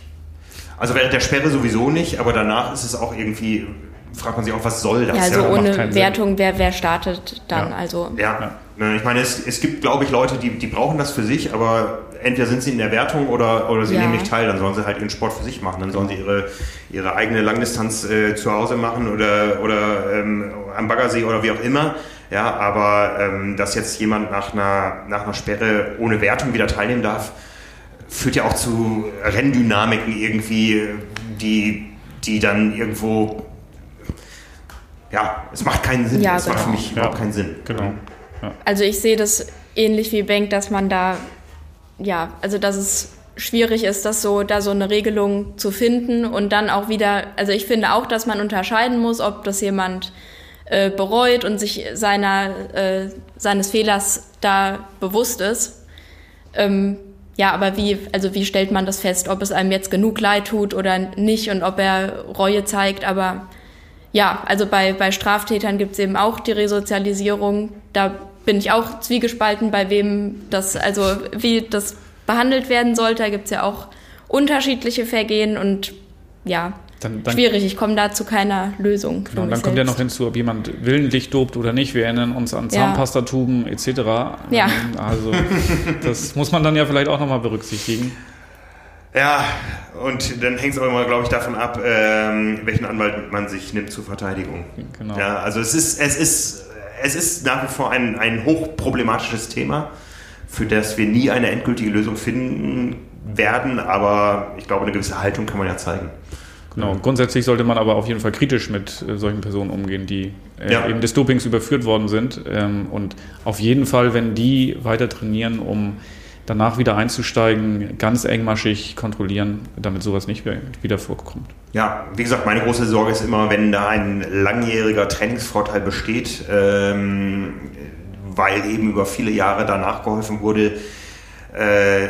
S1: also während der Sperre sowieso nicht, aber danach ist es auch irgendwie, fragt man sich auch, was soll das?
S2: Ja, also ja, ohne Wertung, wer, wer startet dann?
S1: Ja.
S2: Also,
S1: ja. ja. ich meine, es, es gibt, glaube ich, Leute, die, die brauchen das für sich, aber entweder sind sie in der Wertung oder, oder sie nehmen nicht teil, dann sollen sie halt ihren Sport für sich machen, dann sollen sie ihre, ihre eigene Langdistanz äh, zu Hause machen oder, oder ähm, am Baggersee oder wie auch immer. Ja, aber ähm, dass jetzt jemand nach einer, nach einer Sperre ohne Wertung wieder teilnehmen darf, führt ja auch zu Renndynamiken irgendwie, die, die dann irgendwo, ja, es macht keinen Sinn.
S2: Ja,
S1: es
S2: genau.
S1: macht für mich ja. überhaupt keinen Sinn.
S3: Genau.
S2: Ja. Also ich sehe das ähnlich wie Bank, dass man da, ja, also dass es schwierig ist, das so, da so eine Regelung zu finden und dann auch wieder, also ich finde auch, dass man unterscheiden muss, ob das jemand äh, bereut und sich seiner, äh, seines Fehlers da bewusst ist. Ähm, ja, aber wie, also wie stellt man das fest, ob es einem jetzt genug leid tut oder nicht und ob er Reue zeigt, aber ja, also bei, bei Straftätern gibt es eben auch die Resozialisierung. Da bin ich auch zwiegespalten, bei wem das, also wie das behandelt werden sollte. Da gibt es ja auch unterschiedliche Vergehen und ja, dann, dann, schwierig. Ich komme da zu keiner Lösung.
S3: Genau, dann kommt ja noch hinzu, ob jemand willentlich dopt oder nicht. Wir erinnern uns an Zahnpastatuben etc.
S2: Ja.
S3: Also das muss man dann ja vielleicht auch nochmal berücksichtigen.
S1: Ja, und dann hängt es auch immer, glaube ich, davon ab, ähm, welchen Anwalt man sich nimmt zur Verteidigung. Genau. Ja, also es ist, es ist, es ist nach wie vor ein, ein hochproblematisches Thema, für das wir nie eine endgültige Lösung finden werden, aber ich glaube, eine gewisse Haltung kann man ja zeigen.
S3: Genau, grundsätzlich sollte man aber auf jeden Fall kritisch mit äh, solchen Personen umgehen, die äh, ja. eben des Dopings überführt worden sind. Ähm, und auf jeden Fall, wenn die weiter trainieren, um danach wieder einzusteigen, ganz engmaschig kontrollieren, damit sowas nicht wieder vorkommt.
S1: Ja, wie gesagt, meine große Sorge ist immer, wenn da ein langjähriger Trainingsvorteil besteht, ähm, weil eben über viele Jahre danach geholfen wurde, äh,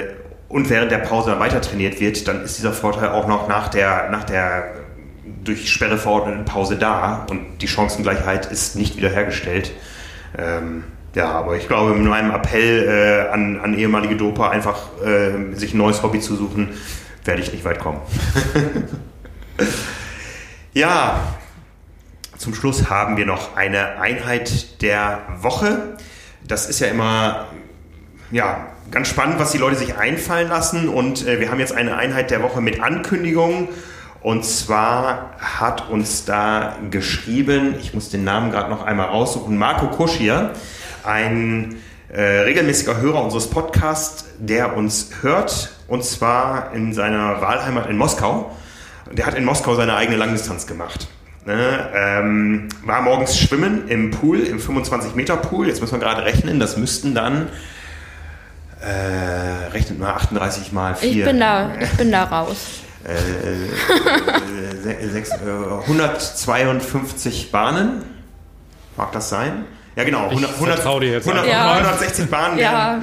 S1: und während der Pause dann weiter trainiert wird, dann ist dieser Vorteil auch noch nach der, nach der durch Sperre verordneten Pause da und die Chancengleichheit ist nicht wiederhergestellt. Ähm, ja, aber ich glaube, mit meinem Appell äh, an, an ehemalige Doper, einfach äh, sich ein neues Hobby zu suchen, werde ich nicht weit kommen. ja, zum Schluss haben wir noch eine Einheit der Woche. Das ist ja immer ja, ganz spannend, was die Leute sich einfallen lassen. Und äh, wir haben jetzt eine Einheit der Woche mit Ankündigungen. Und zwar hat uns da geschrieben, ich muss den Namen gerade noch einmal raussuchen, Marco Koschia, ein äh, regelmäßiger Hörer unseres Podcasts, der uns hört, und zwar in seiner Wahlheimat in Moskau. Der hat in Moskau seine eigene Langdistanz gemacht. Ne, ähm, war morgens schwimmen im Pool, im 25-Meter-Pool. Jetzt muss man gerade rechnen, das müssten dann äh, rechnet mal 38 mal 4.
S2: Ich bin da, ich bin da raus. Äh,
S1: äh, 6, 152 Bahnen. Mag das sein? Ja, genau. 100, 100, 100, ja. 160 Bahnen.
S2: Ja.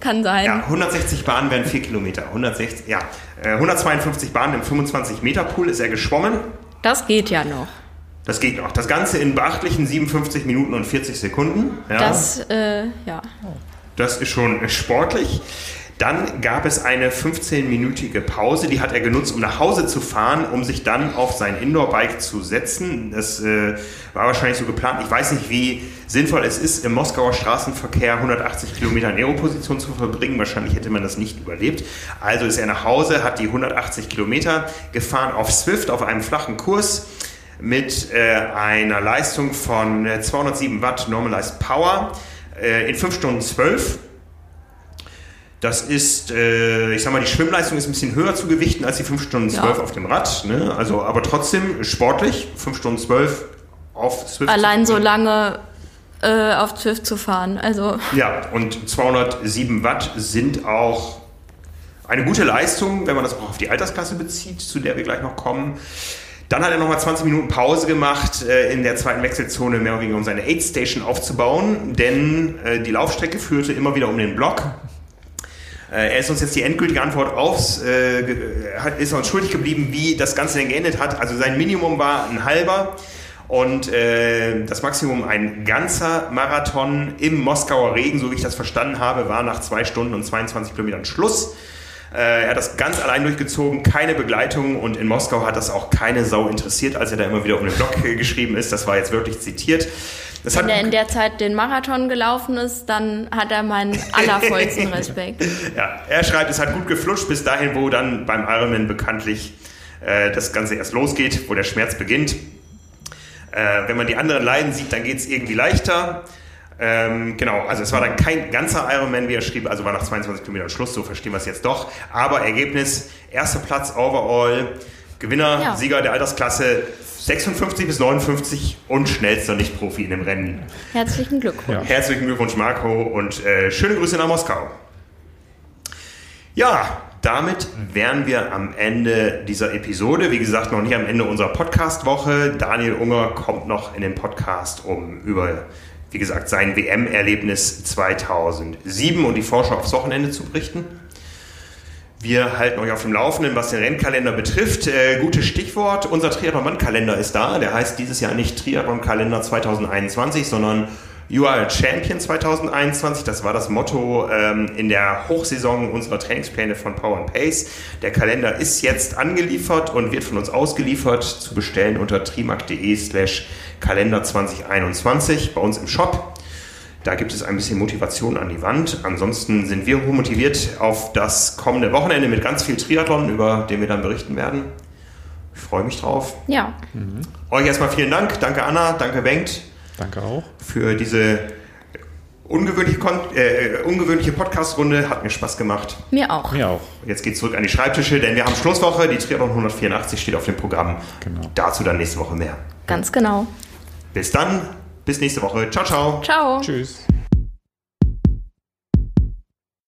S2: Kann sein.
S1: Ja, 160 Bahnen wären 4 Kilometer. 160, ja. 152 Bahnen im 25-Meter-Pool ist er geschwommen.
S2: Das geht ja noch.
S1: Das geht noch. Das Ganze in beachtlichen 57 Minuten und 40 Sekunden.
S2: Ja. Das, äh, ja.
S1: Das ist schon sportlich. Dann gab es eine 15-minütige Pause, die hat er genutzt, um nach Hause zu fahren, um sich dann auf sein Indoor-Bike zu setzen. Das äh, war wahrscheinlich so geplant. Ich weiß nicht, wie sinnvoll es ist, im Moskauer Straßenverkehr 180 Kilometer in Aeroposition zu verbringen. Wahrscheinlich hätte man das nicht überlebt. Also ist er nach Hause, hat die 180 Kilometer gefahren auf Swift auf einem flachen Kurs mit äh, einer Leistung von 207 äh, Watt Normalized Power äh, in 5 Stunden 12. Das ist, äh, ich sag mal, die Schwimmleistung ist ein bisschen höher zu gewichten als die 5 Stunden 12 ja. auf dem Rad. Ne? Also, aber trotzdem sportlich, 5 Stunden 12 auf
S2: Swift. Allein so lange äh, auf Swift zu fahren. Also.
S1: Ja, und 207 Watt sind auch eine gute Leistung, wenn man das auch auf die Altersklasse bezieht, zu der wir gleich noch kommen. Dann hat er nochmal 20 Minuten Pause gemacht äh, in der zweiten Wechselzone, mehr oder weniger um seine Aid Station aufzubauen, denn äh, die Laufstrecke führte immer wieder um den Block. Äh, er ist uns jetzt die endgültige Antwort aufs, äh, hat, ist uns schuldig geblieben, wie das Ganze denn geendet hat. Also sein Minimum war ein halber und äh, das Maximum ein ganzer Marathon im Moskauer Regen, so wie ich das verstanden habe, war nach zwei Stunden und 22 Kilometern Schluss. Äh, er hat das ganz allein durchgezogen, keine Begleitung und in Moskau hat das auch keine Sau interessiert, als er da immer wieder um den Block geschrieben ist. Das war jetzt wirklich zitiert.
S2: Das Wenn er in der Zeit den Marathon gelaufen ist, dann hat er meinen allervollsten Respekt.
S1: ja, er schreibt, es hat gut geflutscht bis dahin, wo dann beim Ironman bekanntlich äh, das Ganze erst losgeht, wo der Schmerz beginnt. Äh, wenn man die anderen leiden sieht, dann geht es irgendwie leichter. Ähm, genau, also es war dann kein ganzer Ironman, wie er schrieb, also war nach 22 Kilometern Schluss, so verstehen wir es jetzt doch. Aber Ergebnis, erster Platz overall, Gewinner, ja. Sieger der Altersklasse 56 bis 59 und schnellster Nicht-Profi in dem Rennen.
S2: Herzlichen Glückwunsch. Ja.
S1: Herzlichen Glückwunsch, Marco, und äh, schöne Grüße nach Moskau. Ja, damit wären wir am Ende dieser Episode. Wie gesagt, noch nicht am Ende unserer Podcast-Woche. Daniel Unger kommt noch in den Podcast, um über wie gesagt, sein WM-Erlebnis 2007 und die Vorschau aufs Wochenende zu berichten. Wir halten euch auf dem Laufenden, was den Rennkalender betrifft. Äh, gutes Stichwort, unser Triathlon-Kalender ist da. Der heißt dieses Jahr nicht Triathlon-Kalender 2021, sondern You are a Champion 2021. Das war das Motto ähm, in der Hochsaison unserer Trainingspläne von Power and Pace. Der Kalender ist jetzt angeliefert und wird von uns ausgeliefert, zu bestellen unter trimac.de slash Kalender 2021 bei uns im Shop. Da gibt es ein bisschen Motivation an die Wand. Ansonsten sind wir motiviert auf das kommende Wochenende mit ganz viel Triathlon, über den wir dann berichten werden. Ich freue mich drauf.
S2: Ja.
S1: Mhm. Euch erstmal vielen Dank. Danke Anna, danke Bengt.
S3: Danke auch.
S1: Für diese ungewöhnliche, äh, ungewöhnliche Podcast-Runde. Hat mir Spaß gemacht.
S2: Mir auch.
S3: Mir auch.
S1: Jetzt geht es zurück an die Schreibtische, denn wir haben Schlusswoche. Die Triathlon 184 steht auf dem Programm. Genau. Dazu dann nächste Woche mehr.
S2: Ganz genau.
S1: Bis dann, bis nächste Woche. Ciao, ciao.
S2: Ciao.
S3: Tschüss.